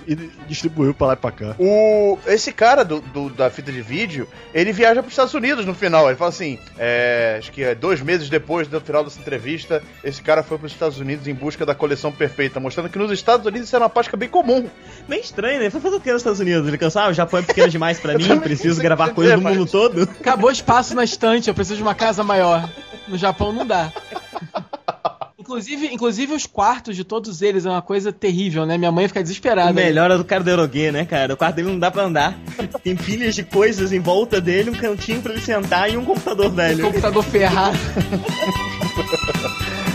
C: e, distribuiu pra lá e pra cá.
B: O, esse cara do, do- da fita de vídeo, ele viaja para os Estados Unidos no final. Ele fala assim: é, acho que é dois meses depois do final dessa entrevista, esse cara foi para os Estados Unidos em busca da coleção perfeita, mostrando que nos Estados Unidos isso era uma prática bem comum.
E: Bem estranho, né? Foi fazer o que nos Estados Unidos? Ele cansou, ah, o Japão é pequeno demais pra mim, preciso gravar coisas do
B: dizer,
E: mundo todo.
D: Acabou espaço na estante, eu preciso de uma casa maior. No Japão não dá. Inclusive, inclusive os quartos de todos eles é uma coisa terrível, né? Minha mãe fica desesperada.
E: O melhor é do cara do Eroguê, né, cara? O quarto dele não dá pra andar. Tem pilhas de coisas em volta dele, um cantinho pra ele sentar e um computador velho.
D: Computador ferrado.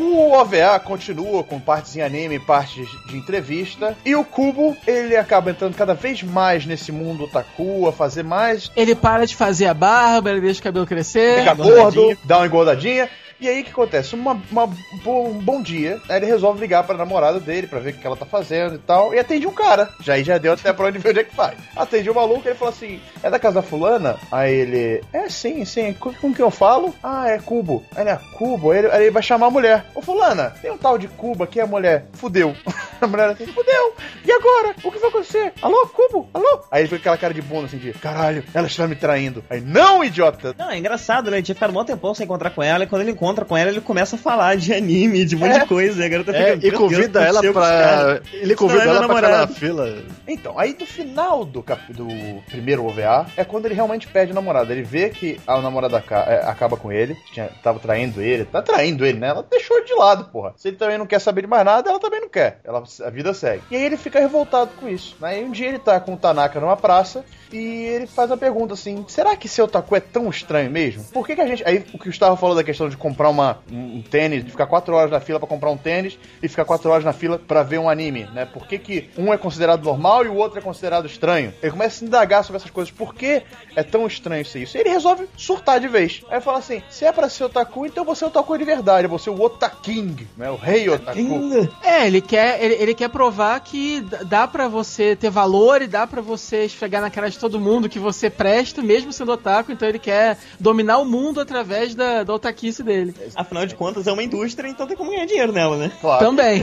B: O OVA continua com partes em anime, partes de entrevista. E o Cubo, ele acaba entrando cada vez mais nesse mundo otaku, a fazer mais.
D: Ele para de fazer a barba, ele deixa o cabelo crescer.
B: Fica gordo, dá uma engordadinha. E aí o que acontece? Uma, uma- um bom dia, ele resolve ligar pra namorada dele pra ver o que ela tá fazendo e tal. E atende um cara. Já aí já deu até pra onde ver onde é que vai. Atende o maluco ele fala assim: é da casa da fulana? Aí ele. É sim, sim. Com, com quem eu falo? Ah, é Cubo. Aí ele é Cubo. Aí ele, aí ele vai chamar a mulher. Ô fulana, tem um tal de Cubo aqui, a mulher. Fudeu. A mulher assim, fudeu. E agora? O que vai acontecer? Alô, Cubo? Alô? Aí ele fica aquela cara de bunda assim de caralho, ela está me traindo. Aí, não, idiota!
E: Não, é engraçado, né? Gente tinha ficado um tempão sem encontrar com ela, e quando ele encontra com ela, ele começa a falar de anime, de um monte
B: É.
E: de coisa. E a garota
C: É,
E: fica,
C: e
E: "Meu
C: convida
E: Deus,
C: ela pra.
E: caras?"
C: Ele convida
E: é
C: ela
E: meu
C: pra ficar na fila.
B: Então, aí no final do, cap- do primeiro OVA é quando ele realmente perde a namorada. Ele vê que a namorada é, acaba com ele, que tinha, tava traindo ele, tá traindo ele, né? Ela deixou ele de lado, porra. Se ele também não quer saber de mais nada, ela também não quer. Ela a vida segue. E aí ele fica revoltado com isso. Né? E um dia ele tá com o Tanaka numa praça e ele faz a pergunta assim: será que seu otaku é tão estranho mesmo? Por que, que a gente. Aí o que o Gustavo falou da questão de comprar uma, um, tênis, de ficar quatro horas na fila para comprar um tênis e ficar quatro horas na fila para ver um anime, né? Por que, que um é considerado normal e o outro é considerado estranho? Ele começa a indagar sobre essas coisas. Por que é tão estranho ser isso? E ele resolve surtar de vez. Aí fala assim: se é para ser otaku, então você é otaku de verdade. Você é o Otaking, né? O rei otaku.
D: É, ele quer, ele, ele quer provar que dá pra você ter valor e dá pra você esfregar na cara de todo mundo que você presta, mesmo sendo otaku, então ele quer dominar o mundo através da, da otaquice dele.
E: Afinal de contas, é uma indústria, então tem como ganhar dinheiro nela, né?
B: Claro.
D: Também.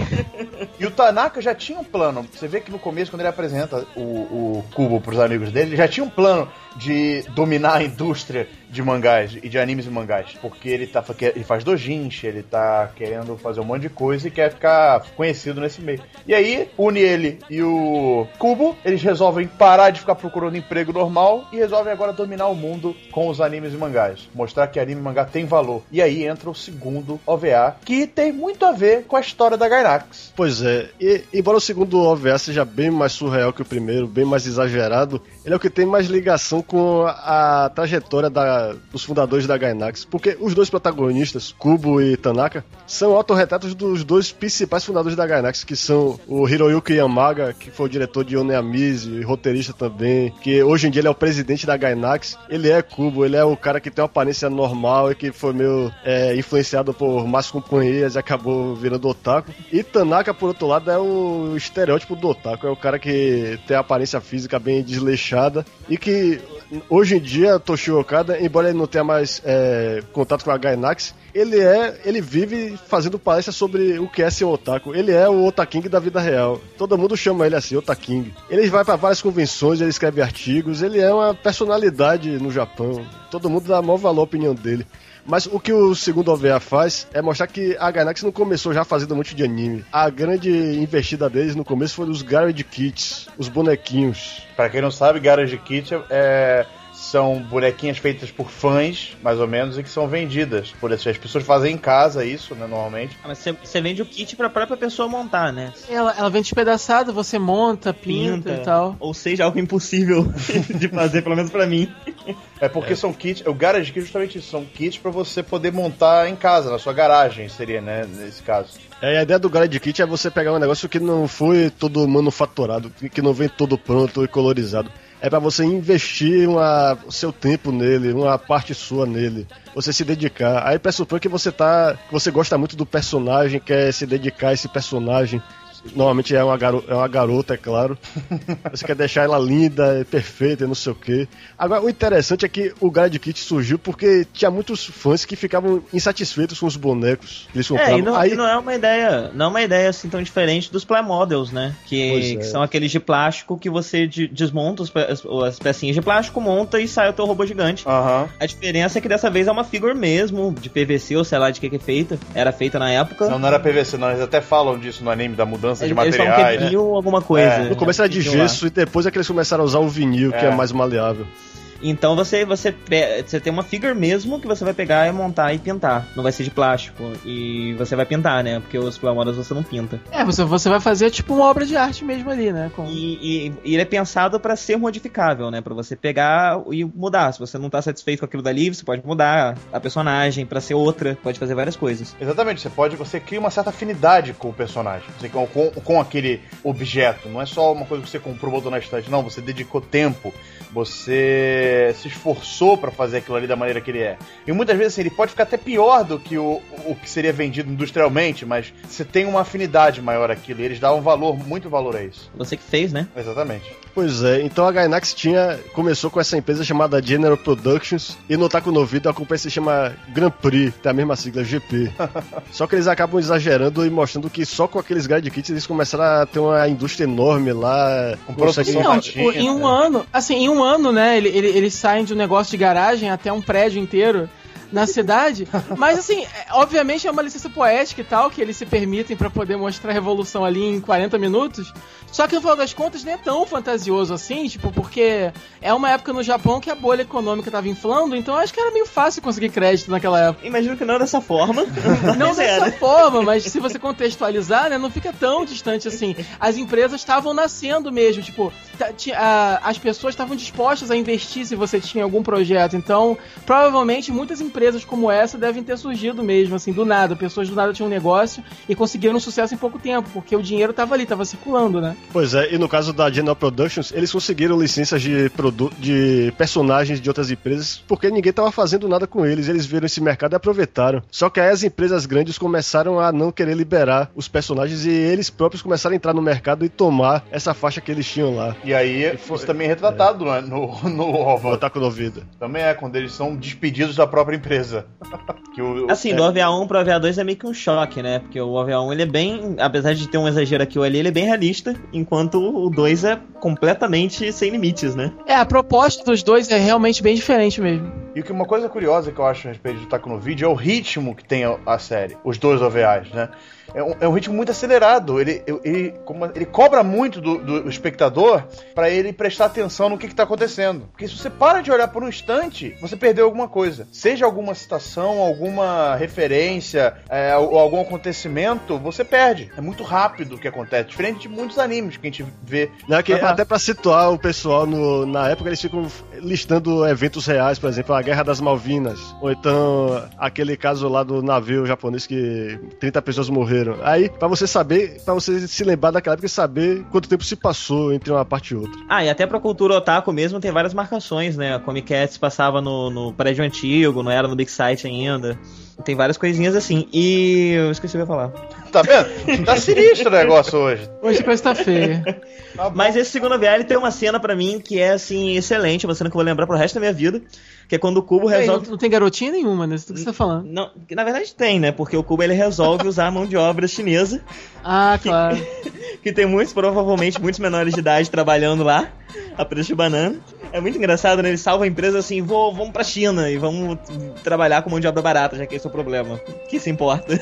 B: E o Tanaka já tinha um plano. Você vê que no começo, quando ele apresenta o, o cubo pros amigos dele, ele já tinha um plano de dominar a indústria de mangás e de animes e mangás. Porque ele, tá, ele faz dojinshi, ele tá querendo fazer um monte de coisa e quer ficar conhecido nesse meio. E aí, une ele e o Cubo, eles resolvem parar de ficar procurando emprego normal e resolvem agora dominar o mundo com os animes e mangás. Mostrar que anime e mangá tem valor. E aí entra o segundo OVA, que tem muito a ver com a história da Gainax.
C: Pois é, e, embora o segundo OVA seja bem mais surreal que o primeiro, bem mais exagerado, ele é o que tem mais ligação com a trajetória da, dos fundadores da Gainax. Porque os dois protagonistas, Kubo e Tanaka, são autorretratos dos dois principais fundadores da Gainax, que são o Hiroyuki Yamaga, que foi o diretor de Oneamize e roteirista também, que hoje em dia ele é o presidente da Gainax. Ele é Kubo, ele é o cara que tem uma aparência normal e que foi meio é, influenciado por más companhias e acabou virando otaku. E Tanaka, por outro lado, é o estereótipo do otaku, é o cara que tem a aparência física bem desleixada e que hoje em dia Toshio Okada, embora ele não tenha mais é, contato com a Gainax, ele é, ele vive fazendo palestra sobre o que é ser otaku. Ele é o otaking da vida real. Todo mundo chama ele assim, otaking. Ele vai para várias convenções, ele escreve artigos, ele é uma personalidade no Japão. Todo mundo dá maior valor à opinião dele. Mas o que o segundo OVA faz é mostrar que a Gainax não começou já fazendo um monte de anime. A grande investida deles no começo foi os Garage Kits, os bonequinhos.
B: Pra quem não sabe, Garage Kit é, são bonequinhas feitas por fãs, mais ou menos, e que são vendidas. Por isso, as pessoas fazem em casa isso, né, normalmente.
E: Ah, Mas você- vende o kit pra própria pessoa montar, né?
D: Ela, ela vem despedaçada, você monta, pinta, e tal.
E: Ou seja, algo impossível de fazer, pelo menos pra mim.
B: É porque são kits, o Garage Kit é justamente isso, são kits pra você poder montar em casa, na sua garagem, seria, né, nesse caso.
C: É, e a ideia do Garage Kit é você pegar um negócio que não foi todo manufaturado, que que não vem todo pronto e colorizado. É pra você investir uma, o seu tempo nele, uma parte sua nele. Você se dedicar. Aí pressupõe que você tá. que você gosta muito do personagem, quer se dedicar a esse personagem. Normalmente é uma, garo, é uma garota, é claro. Você quer deixar ela linda, perfeita, e não sei o quê. Agora, o interessante é que o Garage Kit surgiu porque tinha muitos fãs que ficavam insatisfeitos com os bonecos que eles compravam.
E: É, e não,
C: Aí,
E: e não é uma ideia, não é uma ideia assim tão diferente dos Play Models, né? Que,
C: é.
E: que são aqueles de plástico que você de- desmonta os as, as pecinhas de plástico, monta e sai o teu robô gigante.
B: Aham.
E: A diferença é que dessa vez é uma figure mesmo, de PVC ou sei lá de que que é feita. Era feita na época.
B: Não, não era PVC, não. Eles até falam disso no anime, da mudança de
E: eles, eles falam que
B: materiais.
E: é vinil alguma coisa.
B: É.
C: no começo era de
E: Vinil lá.
C: gesso e depois é que eles começaram a usar o vinil, que
B: É.
C: é mais maleável.
E: Então você, você, você tem uma figure mesmo que você vai pegar e montar e pintar. Não vai ser de plástico. E você vai pintar, né? Porque os Play Models você não pinta.
D: É, você, você vai fazer tipo uma obra de arte mesmo ali, né? Com...
E: E, e- e ele é pensado para ser modificável, né? Pra você pegar e mudar. Se você não tá satisfeito com aquilo dali, você pode mudar a personagem pra ser outra, pode fazer várias coisas.
B: Exatamente, você pode, você cria uma certa afinidade com o personagem, você, com, com, com aquele objeto. Não é só uma coisa que você comprou, botou na estante, não. Você dedicou tempo, você se esforçou pra fazer aquilo ali da maneira que ele é. E muitas vezes assim, ele pode ficar até pior do que o, o que seria vendido industrialmente, mas você tem uma afinidade maior àquilo. E eles dão um valor, muito valor a isso.
E: Você que fez, né?
B: Exatamente.
C: Pois é, então a Gainax tinha, começou com essa empresa chamada General Productions e no Taco Novido a companhia se chama Grand Prix, tem a mesma sigla, GP. só que eles acabam exagerando e mostrando que só com aqueles guide kits eles começaram a ter uma indústria enorme lá.
B: Com
C: conseguem-
B: produção
D: Não, tipo, em um
B: né?
D: ano, assim, em um ano, né, ele, ele- eles saem de um negócio de garagem até um prédio inteiro. Na cidade. Mas assim, é, obviamente é uma licença poética e tal, que eles se permitem pra poder mostrar a revolução ali em 40 minutos. Só que no final das contas nem é tão fantasioso assim, tipo, porque é uma época no Japão que a bolha econômica tava inflando, então acho que era meio fácil conseguir crédito naquela época.
E: Imagino que não dessa forma.
D: Não dessa forma, mas se você contextualizar, né, não fica tão distante assim. As empresas estavam nascendo mesmo, tipo, as pessoas estavam dispostas a investir se você tinha algum projeto. Então, provavelmente muitas empresas como essa devem ter surgido mesmo, assim, do nada. Pessoas do nada tinham um negócio e conseguiram sucesso em pouco tempo, porque o dinheiro tava ali, tava circulando, né?
C: Pois é, e no caso da General Productions, eles conseguiram licenças de, de personagens de outras empresas porque ninguém tava fazendo nada com eles. Eles viram esse mercado e aproveitaram. Só que aí as empresas grandes começaram a não querer liberar os personagens e eles próprios começaram a entrar no mercado e tomar essa faixa que eles tinham lá.
B: E aí,
C: foi-
B: isso também é retratado no, no, no OVA.
C: Botar com vida.
B: Também é, quando eles são despedidos da própria empresa. que o,
E: Assim,
B: é,
E: do OVA1 pro OVA2 é meio que um choque, né? Porque o OVA1 ele é bem, apesar de ter um exagero aqui ou ali, ele é bem realista, enquanto o 2 é completamente sem limites, né?
D: É, a proposta dos dois é realmente bem diferente mesmo.
B: E o que uma coisa curiosa que eu acho a respeito de Taco no Vídeo é o ritmo que tem a, a série, os dois OVAs, né? É um, é um ritmo muito acelerado. Ele, ele, ele cobra muito do, do espectador pra ele prestar atenção no que, que tá acontecendo. Porque se você para de olhar por um instante, você perdeu alguma coisa. Seja alguma citação, alguma referência, é, ou algum acontecimento, você perde. É muito rápido o que acontece. Diferente de muitos animes que a gente vê.
C: Né, que até pra situar o pessoal no- na época, eles ficam listando eventos reais, por exemplo, a Guerra das Malvinas, ou então aquele caso lá do navio japonês que 30 pessoas morreram. Aí, pra você saber, pra você se lembrar daquela época e saber quanto tempo se passou entre uma parte e outra.
E: Ah, e até pra cultura otaku mesmo tem várias marcações, né? A Comic Cats passava no, no prédio antigo, não era no Big Site ainda. Tem várias coisinhas assim. E eu esqueci o que eu ia falar.
B: Tá vendo? Tá sinistro o negócio hoje.
D: Hoje a coisa tá feia.
B: Tá.
E: Mas esse segundo OVA ele tem uma cena pra mim que é assim excelente, uma cena que eu vou lembrar pro resto da minha vida, que é quando o Cubo
D: Ei, não,
E: resolve
D: não tem garotinha nenhuma nesse do que você tá falando.
E: Não, que na verdade tem, né? Porque o Cuba ele resolve usar a mão de obra chinesa,
D: Ah, claro.
E: que tem muitos, provavelmente muitos menores de idade trabalhando lá, a preço de banana. É muito engraçado, né? Ele salva a empresa assim, vou, vamos pra China e vamos trabalhar com mão de obra barata, já que esse é o problema. Que se importa.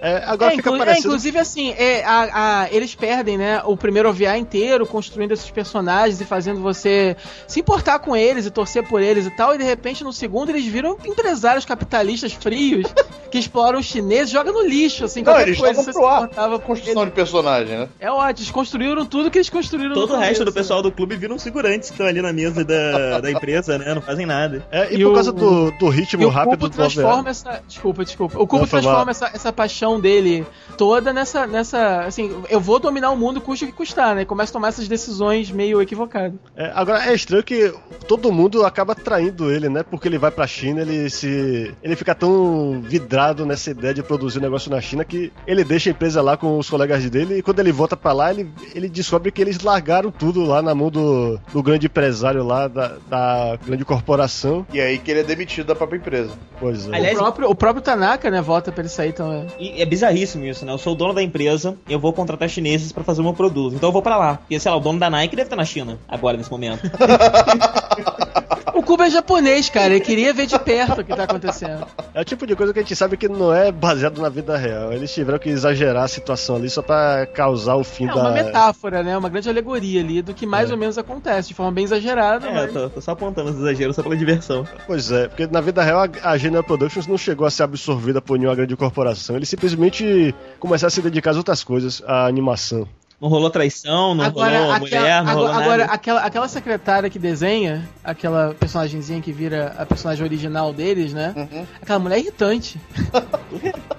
C: É, agora
D: É,
C: fica
D: inclu- é,
C: parecendo.
D: inclusive assim, é, a- a- eles perdem, né, o primeiro OVA inteiro construindo esses personagens e fazendo você se importar com eles e torcer por eles e tal, e de repente no segundo eles viram empresários capitalistas frios que exploram os chineses, joga no lixo, assim,
B: Não, eles
D: coisa
B: pro ar. Construção
D: eles.
B: de personagem, né?
D: É ótimo, eles construíram tudo que eles construíram no
E: Todo o resto do pessoal do clube viram segurantes que estão ali na mesa da, da empresa, né? Não fazem nada.
C: É, e,
D: E
C: por
D: o-
C: causa do, do
D: E
C: ritmo
D: o
C: rápido
D: Cubo
C: do
D: transforma essa. Desculpa, desculpa. O Cubo transforma essa, essa paixão dele toda nessa. nessa. Assim, eu vou dominar o mundo, custe o que custar, né? E começa a tomar essas decisões meio equivocadas.
C: É, agora é estranho que todo mundo acaba traindo ele, né? Porque ele vai pra China, ele se. ele fica tão vidrado nessa ideia de produzir um negócio na China que ele deixa a empresa lá com os colegas dele e quando ele volta pra lá, ele, ele descobre que eles largaram tudo lá na mão do, do grande empresário lá, da, da grande corporação.
B: E aí que ele é demitido da própria empresa.
C: Pois é.
E: Aliás,
D: O próprio, o próprio Tanaka, né, vota pra ele sair também.
E: E é bizarríssimo isso, né? Eu sou o dono da empresa, eu vou contratar chineses pra fazer o meu produto. Então eu vou pra lá. Porque, sei lá, o dono da Nike deve estar na China, agora, nesse momento.
D: O Cubo é japonês, cara. Ele queria ver de perto o que tá acontecendo.
C: É o tipo de coisa que a gente sabe que não é baseado na vida real. Eles tiveram que exagerar a situação ali só pra causar o fim
D: É
C: da.
D: uma metáfora, né? Uma grande alegoria ali do que mais ou menos acontece, de forma bem exagerada,
E: é,
D: mas.
E: tô, tô só apontando os exageros só pela diversão.
C: Pois é, porque na vida real a, a General Productions não chegou a ser absorvida por nenhuma grande corporação. Eles simplesmente começaram a se dedicar às outras coisas, à animação.
E: Não rolou traição, não
D: Agora,
E: rolou
D: aquela,
E: mulher, não rolou
D: agora, agora,
E: nada.
D: aquela, aquela secretária que desenha, aquela personagemzinha que vira a personagem original deles, né?
B: Uhum.
D: Aquela mulher é irritante.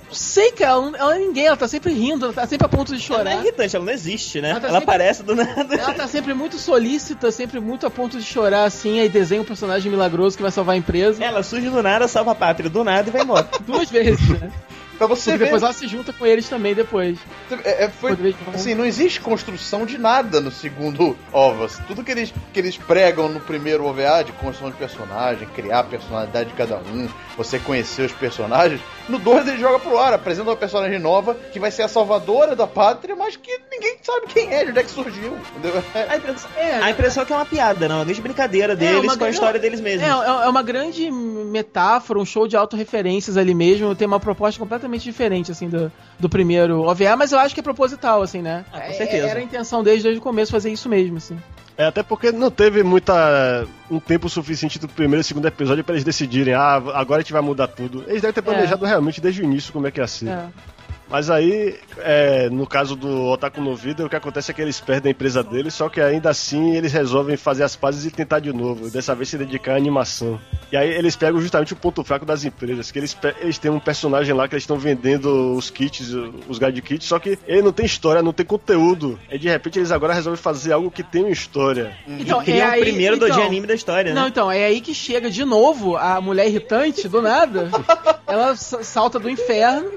D: Não sei, cara, ela, ela é ninguém, ela tá sempre rindo, ela tá sempre a ponto de
E: Ela não é
D: chorar.
E: irritante, ela não existe, né?
D: Ela
E: Ela,
D: tá sempre-
E: aparece do nada.
D: Ela tá sempre muito solícita, sempre muito a ponto de chorar, assim, aí desenha um personagem milagroso que vai salvar a empresa.
E: Ela surge do nada, salva a pátria do nada e vai embora.
D: Duas vezes, né?
B: Pra você
D: Porque
B: ver,
D: depois ela se junta com eles também depois.
B: é, é, foi, assim, não existe construção de nada no segundo OVAs. Tudo que eles, que eles pregam no primeiro OVA, de construção de personagem, criar a personalidade de cada um, você conhecer os personagens, No 2 ele joga pro ar, apresenta uma personagem nova que vai ser a salvadora da pátria, mas que ninguém sabe quem é, de onde é que surgiu. Entendeu?
E: A impressão,
D: É,
E: a impressão é que é uma piada, não? Uma grande brincadeira deles
D: uma
E: com a história deles
D: É,
E: mesmos.
D: é é uma grande metáfora, um show de autorreferências ali mesmo. Tem uma proposta completamente diferente, assim, do, do primeiro OVA, mas eu acho que é proposital, assim, né?
E: Ah, com
D: É-
E: certeza.
D: Era a intenção deles desde o começo fazer isso mesmo, assim.
C: É, até porque não teve muita um tempo suficiente do primeiro e segundo episódio pra eles decidirem, ah, agora a gente vai mudar tudo. Eles devem ter planejado realmente desde o início como é que ia ser.
D: É.
C: Mas aí, é, no caso do Otaku no Vida, o que acontece é que eles perdem a empresa deles, só que ainda assim eles resolvem fazer as pazes e tentar de novo, dessa vez se dedicar à animação. E aí eles pegam justamente o ponto fraco das empresas, que eles, eles têm um personagem lá que eles estão vendendo os kits, os guide kits, só que ele não tem história, não tem conteúdo. E de repente eles agora resolvem fazer algo que tem uma história.
D: Então,
E: e cria
D: é
E: o
D: aí-
E: primeiro do
D: então-
E: de anime da história,
D: Não,
E: né?
D: então, é aí que chega de novo a mulher irritante, do nada. Ela salta do inferno,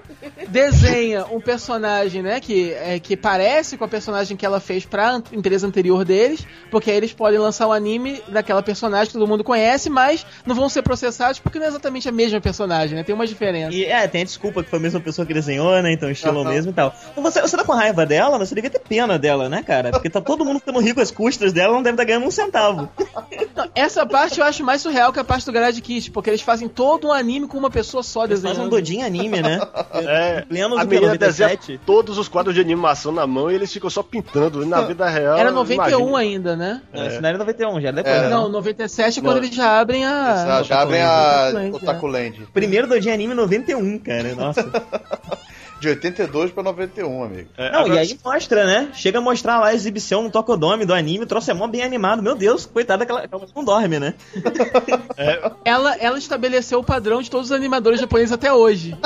D: desenha um personagem, né, que, é, que parece com a personagem que ela fez pra empresa anterior deles, porque aí eles podem lançar o anime daquela personagem que todo mundo conhece, mas não vão ser processados porque não é exatamente a mesma personagem, né? Tem uma diferença.
E: E é, tem a desculpa que foi a mesma pessoa que desenhou, né? Então estilo mesmo e tal. Então, você, você tá com raiva dela, mas você devia ter pena dela, né, cara? Porque tá todo mundo ficando rico às custas dela, não deve estar ganhando um centavo.
D: Não, essa parte eu acho mais surreal que a parte do Garage Kid, porque eles fazem todo um anime com uma pessoa só
E: Eles fazem
D: desenhando.
E: um Dodin anime, né?
C: É,
E: Plenos do
C: menina desenha
E: 97?
C: todos os quadros de animação na mão e eles ficam só pintando. E na vida real.
D: Era 91
C: imagina.
D: ainda, né?
E: Não, Esse não era 91, já era depois,
B: É.
E: né?
D: Não, 97 é quando
C: Não.
D: eles já abrem a.
B: Já, já abrem a
D: Otaku Land,
B: Otaku Land.
E: Primeiro Dodin anime 91, cara. Nossa.
B: De 82 pra 91, amigo.
C: É,
E: Não,
C: agora-
E: e aí mostra, né? Chega a mostrar lá a exibição no Tocodome do anime, o troço é mó bem animado. Meu Deus, coitada daquela. Ela não dorme, né?
D: Ela, ela estabeleceu o padrão de todos os animadores japoneses até hoje.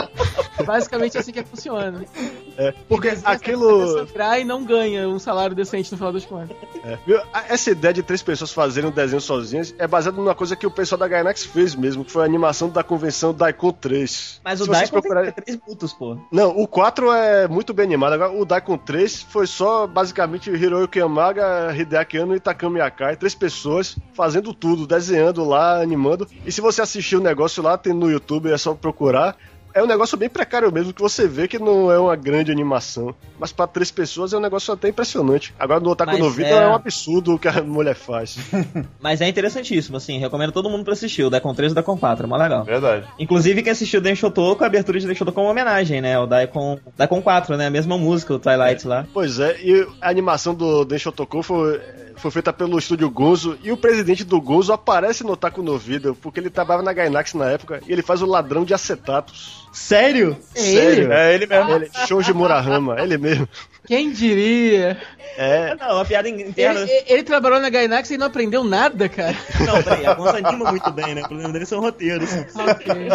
D: Basicamente é assim que funciona.
C: É, porque aquilo.
D: e não ganha um salário decente no final das contas.
C: É, Essa ideia de três pessoas fazerem um desenho sozinhas é baseada numa coisa que o pessoal da Gainax fez mesmo, que foi a animação da convenção Daikon 3.
E: Mas
C: Se
E: o Daikon
C: procurarem-
E: tem três minutos, pô.
C: Não, o 4 é muito bem animado. Agora, o Daikon 3 foi só basicamente Hiroyuki Yamaga, Hideaki Anno e Takami Akai, três pessoas fazendo tudo, desenhando lá, animando. E se você assistir o negócio lá, tem no YouTube, é só procurar. É um negócio bem precário mesmo, que você vê que não é uma grande animação. Mas pra três pessoas é um negócio até impressionante. Agora no Otaku no Vida
E: é-
C: é... um absurdo o que a mulher faz.
E: Mas é interessantíssimo, assim. Recomendo todo mundo pra assistir. O Daikon 3 e o Daikon 4, é mó legal.
B: Verdade.
E: Inclusive, quem assistiu Denshotoku, a abertura de Denshotoku é uma homenagem, né? O Daikon, Daikon 4, né? A mesma música, o Twilight lá.
C: Pois é, e a animação do Den Shotoku foi, foi feita pelo estúdio Gonzo, e o presidente do Gonzo aparece no Otaku no Video, porque ele trabalhava na Gainax na época, e ele faz o ladrão de acetatos.
E: Sério?
C: Sério?
B: É ele mesmo.
C: Ele, Shoji Murahama, ele mesmo.
D: Quem diria?
C: É,
E: Não, uma piada interna.
D: Ele, ele- ele trabalhou na Gainax e não aprendeu nada, cara.
E: Não, peraí, a Gonza anima muito bem, né? O problema dele são roteiros.
D: Ok.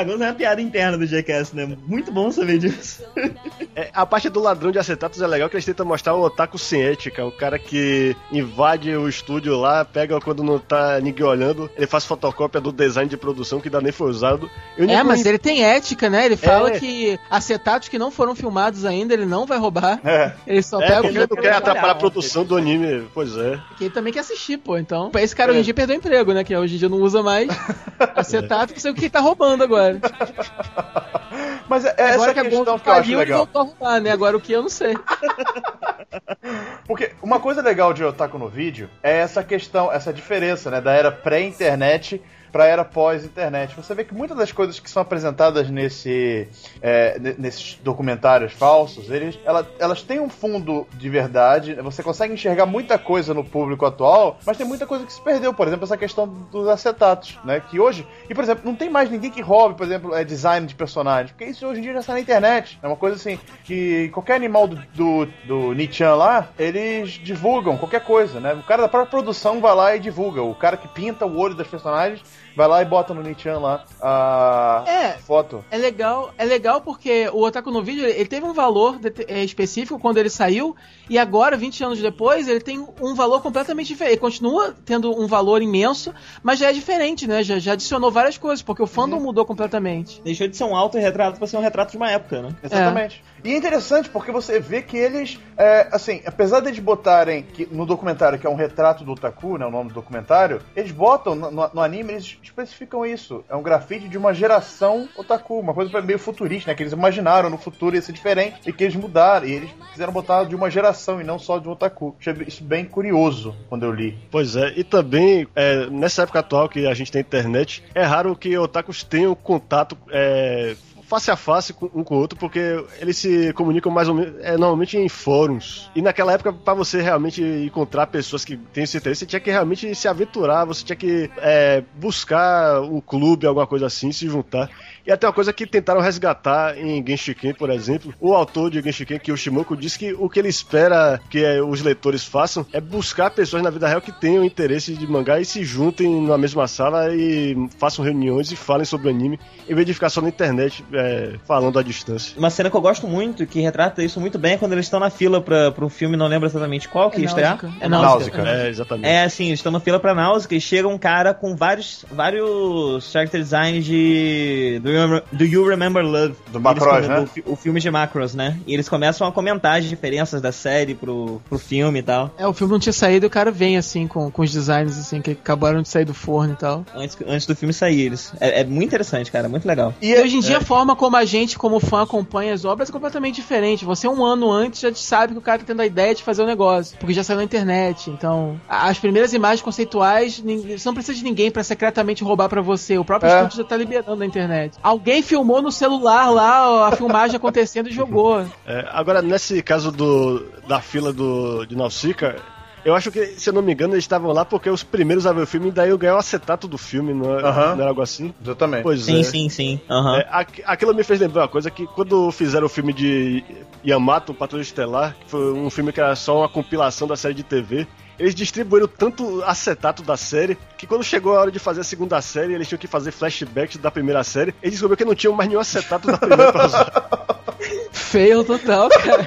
E: A Gonza é uma piada interna do Jackass, né? Muito bom saber disso.
C: é, a parte do ladrão de acetatos é legal que eles tentam mostrar o otaku sem ética, o cara que invade o estúdio lá, pega quando não tá ninguém olhando, ele faz fotocópia do design de produção que ainda nem foi usado. E
D: É, mas ele tem ética, né? Ele fala
C: É.
D: que acetatos que não foram filmados ainda, ele não vai roubar.
B: É.
D: Ele só
C: É,
D: pega
C: porque
D: o
C: ele não quer atrapalhar a produção do anime, pois é.
D: que ele também quer assistir, pô. Então, esse cara hoje em dia perdeu o emprego, né? Que hoje em dia não usa mais acetato, que sei o que tá roubando agora.
B: Mas é, é
D: agora
B: essa
D: que a
B: questão
D: Gonzo
B: que eu acho legal.
D: voltou a roubar, né? Agora o que eu não sei.
B: Porque uma coisa legal de Otaku no vídeo é essa questão, essa diferença, né, da era pré-internet pra era pós-internet. Você vê que muitas das coisas que são apresentadas nesse, é, ne- nesses documentários falsos, eles, ela- elas têm um fundo de verdade. Você consegue enxergar muita coisa no público atual, mas tem muita coisa que se perdeu. Por exemplo, essa questão dos acetatos, né? Que hoje, e por exemplo, não tem mais ninguém que roube, por exemplo, é, design de personagem, porque isso hoje em dia já está na internet. É uma coisa assim que qualquer animal do, do, do Nichan lá, eles divulgam qualquer coisa, né? O cara da própria produção vai lá e divulga. O cara que pinta o olho das personagens vai lá e bota no Nichan lá a
D: É.
B: foto.
D: É legal, é legal porque o Otaku no vídeo ele teve um valor é, específico quando ele saiu e agora, 20 anos depois, ele tem um valor completamente diferente. Ele continua tendo um valor imenso, mas já é diferente, né? Já, já adicionou várias coisas, porque o fandom mudou completamente.
E: Deixou de ser um autorretrato pra ser um retrato de uma época, né?
B: Exatamente. E é interessante porque você vê que eles, é, assim, apesar deles botarem que, no documentário, que é um retrato do Otaku, né, o nome do documentário, eles botam no, no- anime, eles especificam isso. É um grafite de uma geração otaku, uma coisa meio futurista, né? Que eles imaginaram no futuro ia ser diferente e que eles mudaram. E eles quiseram botar de uma geração e não só de um otaku. Achei isso bem curioso quando eu li.
C: Pois é, e também, é, nessa época atual que a gente tem internet, é raro que otakus tenham contato é, face a face com, um com o outro, porque eles se comunicam mais ou menos, é, normalmente em fóruns. E naquela época, para você realmente encontrar pessoas que têm esse interesse, você tinha que realmente se aventurar, você tinha que é, buscar um clube, alguma coisa assim, se juntar. E até uma coisa que tentaram resgatar em Genshiken, por exemplo. O autor de Genshiken, que é o Shimoku, disse que o que ele espera que é, os leitores façam é buscar pessoas na vida real que tenham interesse de mangá e se juntem na mesma sala e façam reuniões e falem sobre o anime, em vez de ficar só na internet é, falando à distância.
E: Uma cena que eu gosto muito, que retrata isso muito bem, é quando eles estão na fila pra, pra um filme, não lembro exatamente qual, que
D: É
E: estrear.
D: Náusica.
E: É
B: Náusica.
C: É, exatamente.
E: É assim, eles estão na fila pra Náusica e chega um cara com vários, vários character designs de do you, do you Remember Love.
B: Do Macross, né?
E: do fi- o filme de Macross, né? E eles começam a comentar as diferenças da série pro, pro filme e tal.
D: É, o filme não tinha saído e o cara vem assim com, com os designs assim que acabaram de sair do forno e tal.
E: Antes, antes do filme sair. Eles, é, é muito interessante, cara. Muito legal.
D: E hoje em dia a forma como a gente, como fã, acompanha as obras é completamente diferente. Você um ano antes já sabe que o cara tá tendo a ideia de fazer o negócio, porque já saiu na internet. Então, as primeiras imagens conceituais, você não precisa de ninguém pra secretamente roubar pra você. O próprio
B: É.
D: estúdio já tá liberando na internet. Alguém filmou no celular lá a filmagem acontecendo e jogou.
C: É, agora, nesse caso do, da fila do, de Nausicaa, eu acho que, se eu não me engano, eles estavam lá porque os primeiros a ver o filme e daí eu ganhei o acetato do filme, não, é- não era algo assim?
B: Exatamente.
C: Pois
E: Sim,
C: é.
E: sim, sim. Aham.
C: É, aqu- aquilo me fez lembrar uma coisa que quando fizeram o filme de Yamato, Patrulha Estelar, que foi um filme que era só uma compilação da série de TV, eles distribuíram tanto acetato da série que quando chegou a hora de fazer a segunda série, eles tinham que fazer flashbacks da primeira série, eles descobriram que não tinham mais nenhum acetato da primeira pra usar.
D: Fail total, cara.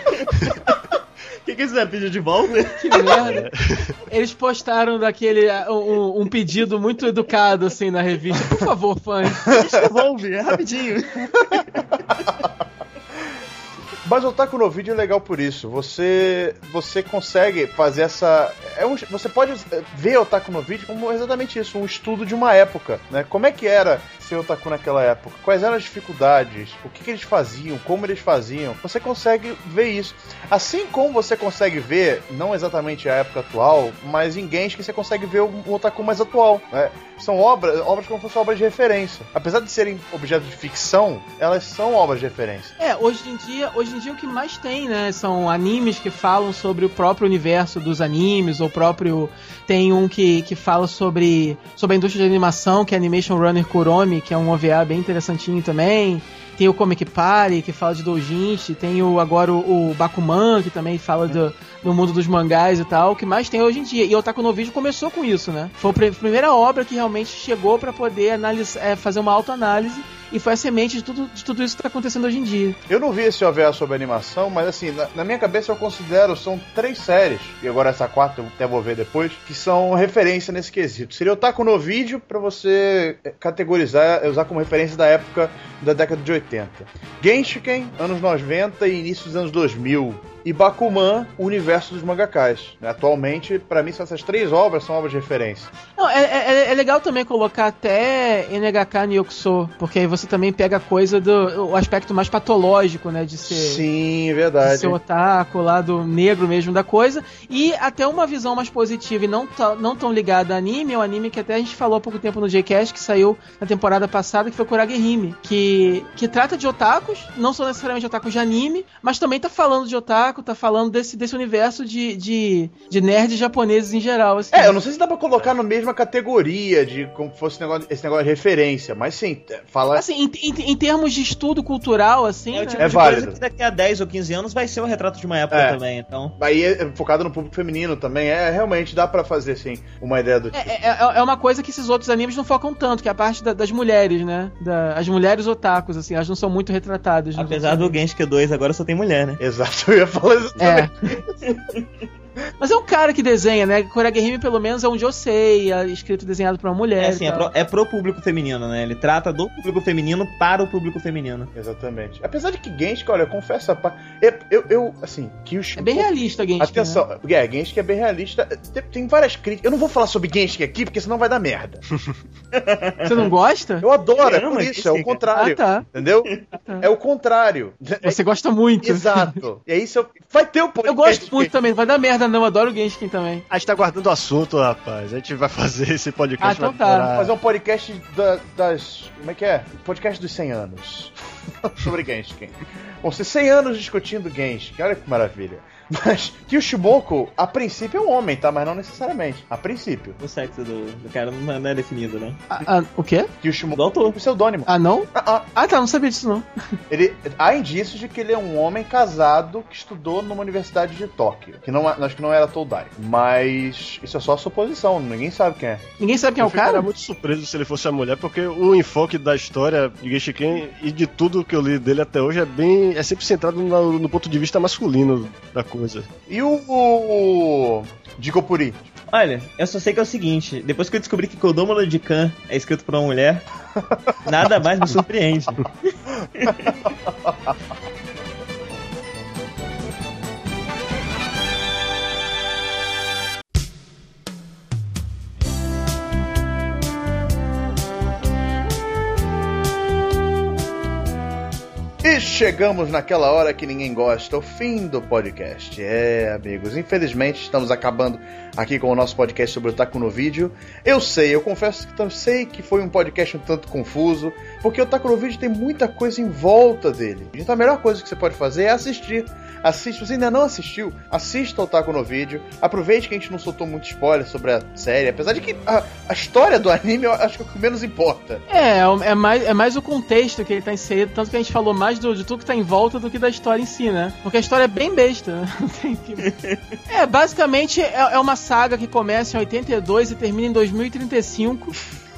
E: O que, que você pediu de volta?
D: Que merda. Eles postaram daquele um, um pedido muito educado assim na revista. Por favor, fãs.
E: Devolve, é rapidinho.
B: Mas o Otaku no vídeo é legal por isso. Você você consegue fazer essa. É um, você pode ver o Otaku no vídeo como exatamente isso, um estudo de uma época. Né? Como é que era ser otaku naquela época? Quais eram as dificuldades? O que, que eles faziam? Como eles faziam? Você consegue ver isso. Assim como você consegue ver, não exatamente a época atual, mas em games que você consegue ver um otaku mais atual. Né? São obras, obras como se fossem obras de referência. Apesar de serem objetos de ficção, elas são obras de referência.
D: É, hoje em dia, hoje em dia o que mais tem, né, são animes que falam sobre o próprio universo dos animes, ou próprio tem um que, que fala sobre sobre a indústria de animação, que é Animation Runner Kuromi, que é um OVA bem interessantinho também. Tem o Comic Party, que fala de doujinshi, tem o agora o, o Bakuman, que também fala do, do mundo dos mangás e tal, o que mais tem hoje em dia. E o Otaku no Vídeo começou com isso, né? Foi a pri- primeira obra que realmente chegou pra poder é, fazer uma autoanálise e foi a semente de tudo, de tudo isso que tá acontecendo hoje em dia.
B: Eu não vi esse OVA sobre animação, mas assim, na, na minha cabeça eu considero, são três séries, e agora essa quarta eu até vou ver depois, que são referência nesse quesito. Seria o Taco no vídeo pra você eh, categorizar, eh, usar como referência da época da década de 80. Genshiken, anos 90 e início dos anos 2000. E Bakuman, o universo dos mangakás. né? Atualmente, pra mim, essas três obras são obras de referência.
D: Não, é, é- é legal também colocar até NHK Nyokuso, porque aí você também pega a coisa do o aspecto mais patológico, né, de ser
B: Sim,
D: de
B: verdade.
D: ser otaku, lado negro mesmo da coisa, e até uma visão mais positiva e não, tão- não tão ligada a anime, é um anime que até a gente falou há pouco tempo no Jcast, que saiu na temporada passada, que foi Kuragehime, que, que trata de otakus, não são necessariamente otakus de anime, mas também tá falando de otaku, tá falando desse, desse universo de, de, de nerds japoneses em geral. Assim.
B: É, eu não sei se dá pra colocar na mesma categoria de como fosse esse negócio, esse negócio de referência, mas sim, é, fala.
D: Assim, em, em- em termos de estudo cultural, assim,
E: É o
D: né?
E: tipo
B: É
E: de coisa
B: válido.
E: que daqui a 10 ou 15 anos vai ser um retrato de uma época
B: É.
E: também, então.
B: Aí é focado no público feminino também. É, realmente dá pra fazer, assim, uma ideia do tipo.
D: É, é, é uma coisa que esses outros animes não focam tanto, que é a parte da- das mulheres, né? Da- as mulheres otakus, assim, elas não são muito retratadas. nos
E: Apesar do Genshin 2 agora só tem mulher, né?
B: Exato, eu ia falar isso
D: É. Mas é um cara que desenha, né? Koragehime, pelo menos, é um Josei, é escrito e desenhado pra uma mulher.
E: É assim, é pro, é pro público feminino, né? Ele trata do público feminino para o público feminino.
B: Exatamente. Apesar de que Genshin, olha, eu confesso, a pa- eu, eu, eu, assim, que os.
D: É bem realista, Genshin.
B: Atenção,
D: né?
B: é, Genshin é bem realista. Tem, tem várias críticas. Eu não vou falar sobre Genshin aqui, porque senão vai dar merda.
D: Você não gosta?
B: Eu adoro, é
E: Caramba,
B: por isso, é o
E: cara.
B: contrário.
D: Ah, tá.
B: Entendeu?
D: tá.
B: É o contrário.
D: Você gosta muito.
B: Exato. E aí, se eu... vai ter o
D: Eu
B: podcast.
D: gosto muito também, vai dar merda não, eu adoro o Genshin também.
C: A gente tá guardando o assunto, rapaz. A gente vai fazer esse podcast.
D: Ah, então tá.
B: Fazer um podcast da- das. Como é que é? Podcast dos 100 anos. Sobre Genshin. Vão ser 100 anos discutindo Genshin. Olha que maravilha. Mas que o Shimoko, a princípio, é um homem, tá? Mas não necessariamente. A princípio.
E: O sexo do, do cara não não é definido, né?
D: Ah, ah, o quê?
B: Que o Shimoko
E: Do autor.
B: é um pseudônimo.
D: Ah, não?
B: Ah, ah.
D: Ah, tá, não sabia disso não.
B: Ele, há indícios de que ele é um homem casado que estudou numa universidade de Tóquio. Que não, acho que não era Todai. Mas isso é só suposição, ninguém sabe quem é.
D: Ninguém sabe quem é
C: eu
D: o cara?
C: ficaria muito surpreso se ele fosse a mulher, porque o enfoque da história de Genshiken e de tudo que eu li dele até hoje é bem. é sempre centrado no, no ponto de vista masculino da coisa.
B: E o. o Digopuri?
E: Olha, eu só sei que é o seguinte: depois que eu descobri que Kodomo de Khan é escrito por uma mulher, nada mais me surpreende.
B: Chegamos naquela hora que ninguém gosta, o fim do podcast. É, amigos, infelizmente estamos acabando aqui com o nosso podcast sobre o Taco no Vídeo. Eu sei, eu confesso que tam- sei que foi um podcast um tanto confuso, porque o Taco no Vídeo tem muita coisa em volta dele. Então a melhor coisa que você pode fazer é assistir. Assiste, se você ainda não assistiu, assista ao Taco no Vídeo. Aproveite que a gente não soltou muito spoiler sobre a série, apesar de que a, a história do anime eu acho que é o que menos importa.
D: É, é mais, é mais o contexto que ele tá inserido, tanto que a gente falou mais do, de tudo que tá em volta do que da história em si, né? Porque a história é bem besta, né? Que- É, basicamente é, é uma saga que começa em 82 e termina em 2035.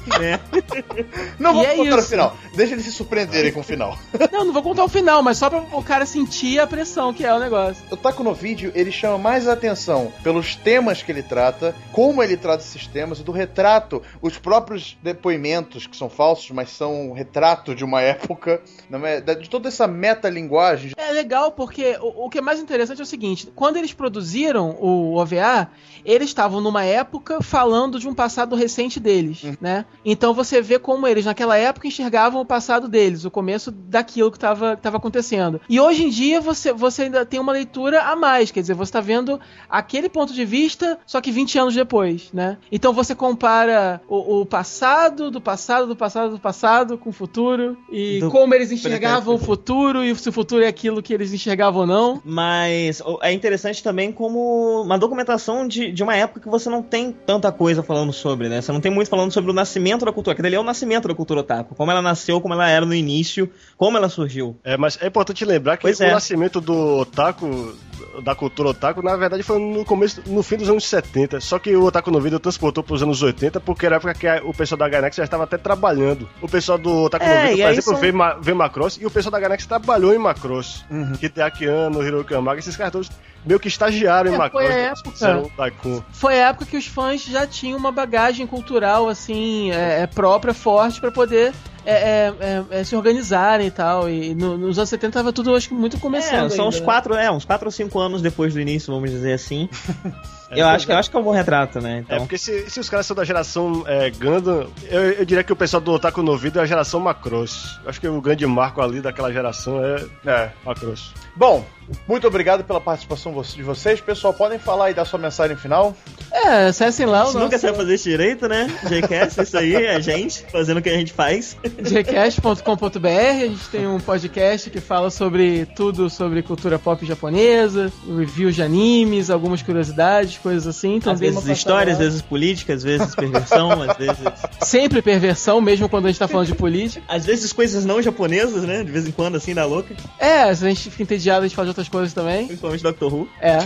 B: Não
D: E
B: vamos
D: é
B: contar o
D: isso.
B: final. Deixa eles se surpreenderem com o final.
D: Não, não vou contar o final, mas só pra o cara sentir a pressão que é o negócio.
B: O Taco no Vídeo, ele chama mais atenção pelos temas que ele trata, como ele trata esses temas, e do retrato, os próprios depoimentos, que são falsos, mas são um retrato de uma época, não é? De toda essa metalinguagem.
D: É legal porque o, o que é mais interessante é o seguinte: quando eles produziram o OVA, eles estavam numa época falando de um passado recente deles, né? Então você vê como eles naquela época enxergavam o passado deles, o começo daquilo que estava acontecendo. E hoje em dia você, você ainda tem uma leitura a mais, quer dizer, você está vendo aquele ponto de vista, só que 20 anos depois, né? Então você compara o, o passado, do passado, do passado, do passado com o futuro e
E: Do
D: como eles enxergavam o futuro e se o futuro é aquilo que eles enxergavam ou não.
E: Mas é interessante também como uma documentação de, de uma época que você não tem tanta coisa falando sobre, né? Você não tem muito falando sobre o nascimento da cultura. Aquele ali é o nascimento da cultura otaku. Como ela nasceu, como ela era no início, como ela surgiu.
C: É, mas é importante lembrar que
E: Pois
C: o
E: é.
C: nascimento do otaku, da cultura otaku, na verdade foi no começo, no fim dos anos 70. Só que o otaku no vídeo transportou para os anos 80, porque era a época que a- o pessoal da Gainax já estava até trabalhando. O pessoal do otaku
E: É,
C: no vídeo, por exemplo,
E: são-
C: veio, Ma veio Macross, e o pessoal da Gainax trabalhou em Macross.
B: Uhum.
C: Hideaki Anno, Hiroki Yamaga, esses caras todos meio que estagiaram
D: É,
C: em Macross.
D: foi a
C: depois
D: época. Foi a época que os fãs já tinham uma bagagem cultural assim é, é, própria, forte pra poder é, é, é, é, se organizarem e tal. E no- nos anos 70 tava tudo, acho que muito começando.
E: É, são
D: ainda,
E: uns
D: né?
E: quatro, é, uns quatro ou cinco anos depois do início, vamos dizer assim.
C: É,
E: eu, acho que, eu acho que é um bom retrato, né?
C: É,
E: Então,
C: porque se, se os caras são da geração é, Gundam, eu, eu diria que o pessoal do Otaku no vídeo é a geração Macross. Acho que o grande marco ali daquela geração é
B: É.
C: Macross.
B: Bom, muito obrigado pela participação de vocês. Pessoal, podem falar e dar sua mensagem final?
D: É, acessem lá o
E: gente nunca
D: nosso
E: sabe fazer isso direito, né? JCast, isso aí, é a gente fazendo o que a gente faz.
D: gcast.com.br. A gente tem um podcast que fala sobre tudo sobre cultura pop japonesa, reviews de animes, algumas curiosidades, coisas assim. Então
E: Às vezes história, às vezes política, às vezes perversão, às vezes.
D: Sempre perversão, mesmo quando a gente tá falando de política.
E: Às vezes coisas não japonesas, né? De vez em quando, assim, da louca.
D: É, se a gente fica entediado, a gente fala de outras coisas também.
E: Principalmente Doctor Who.
D: É.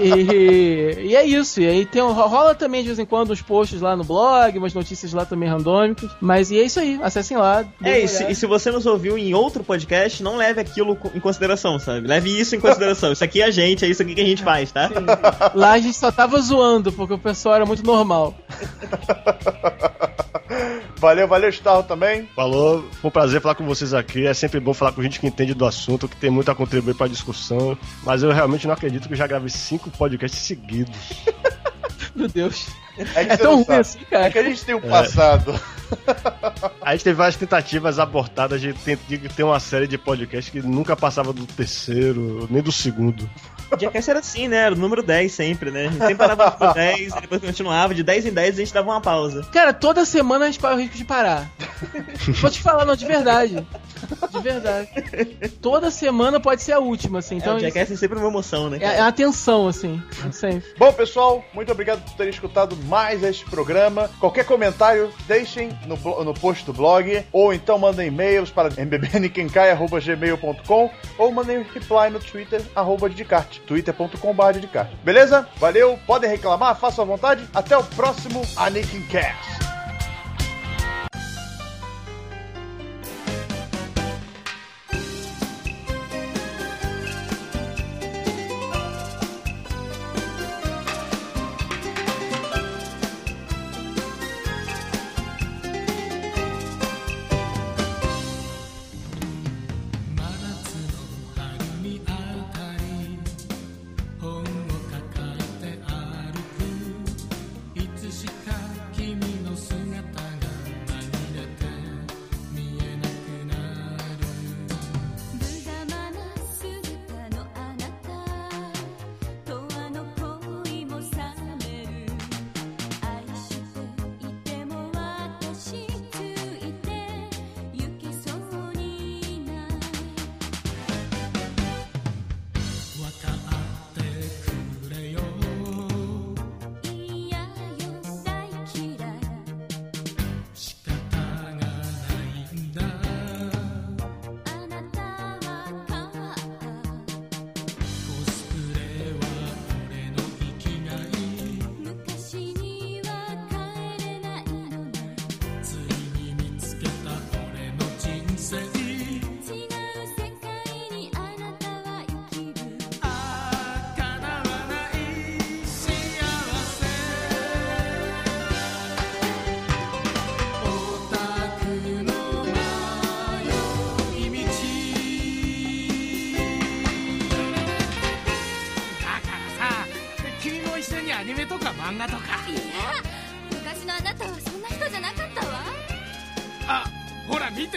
D: E, e é isso. E aí tem, rola também de vez em quando uns posts lá no blog, umas notícias lá também randômicas. Mas e é isso aí, acessem lá.
E: É, e se, e se você nos ouviu em outro podcast, não leve aquilo em consideração, sabe? Leve isso em consideração. isso aqui é a gente, é isso aqui que a gente faz, tá?
D: Sim. Lá a gente só tava zoando, porque o pessoal era muito normal.
G: Valeu, valeu, Starro também.
C: Falou, foi um prazer falar com vocês aqui. É sempre bom falar com gente que entende do assunto, que tem muito a contribuir pra discussão. Mas eu realmente não acredito que eu já gravei cinco podcasts seguidos.
D: Meu Deus.
G: É, que
D: É tão ruim assim, cara.
G: É que a gente tem um passado.
C: A gente teve várias tentativas abortadas de ter uma série de podcasts que nunca passava do terceiro, nem do segundo.
E: O Jackass era assim, né? Era o número 10 sempre, né? A gente sempre parava no 10, e depois continuava. De 10 em 10 a gente dava uma pausa.
D: Cara, toda semana a gente corre o risco de parar. Vou te falar, não, de verdade. De verdade. Toda semana pode ser a última, assim.
E: Então, é, o Jackass é sempre uma emoção, né?
D: é, é a tensão, assim. Sempre.
G: Bom, pessoal, muito obrigado por terem escutado mais este programa. Qualquer comentário, deixem no, no post do blog, ou então mandem e-mails para mbbnkenkai.gmail.com ou mandem reply no Twitter, arroba Didicart, twitter.com.br. Beleza? Valeu, podem reclamar, façam à vontade. Até o próximo Anakin Cast.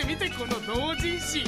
H: 見てこの同人誌。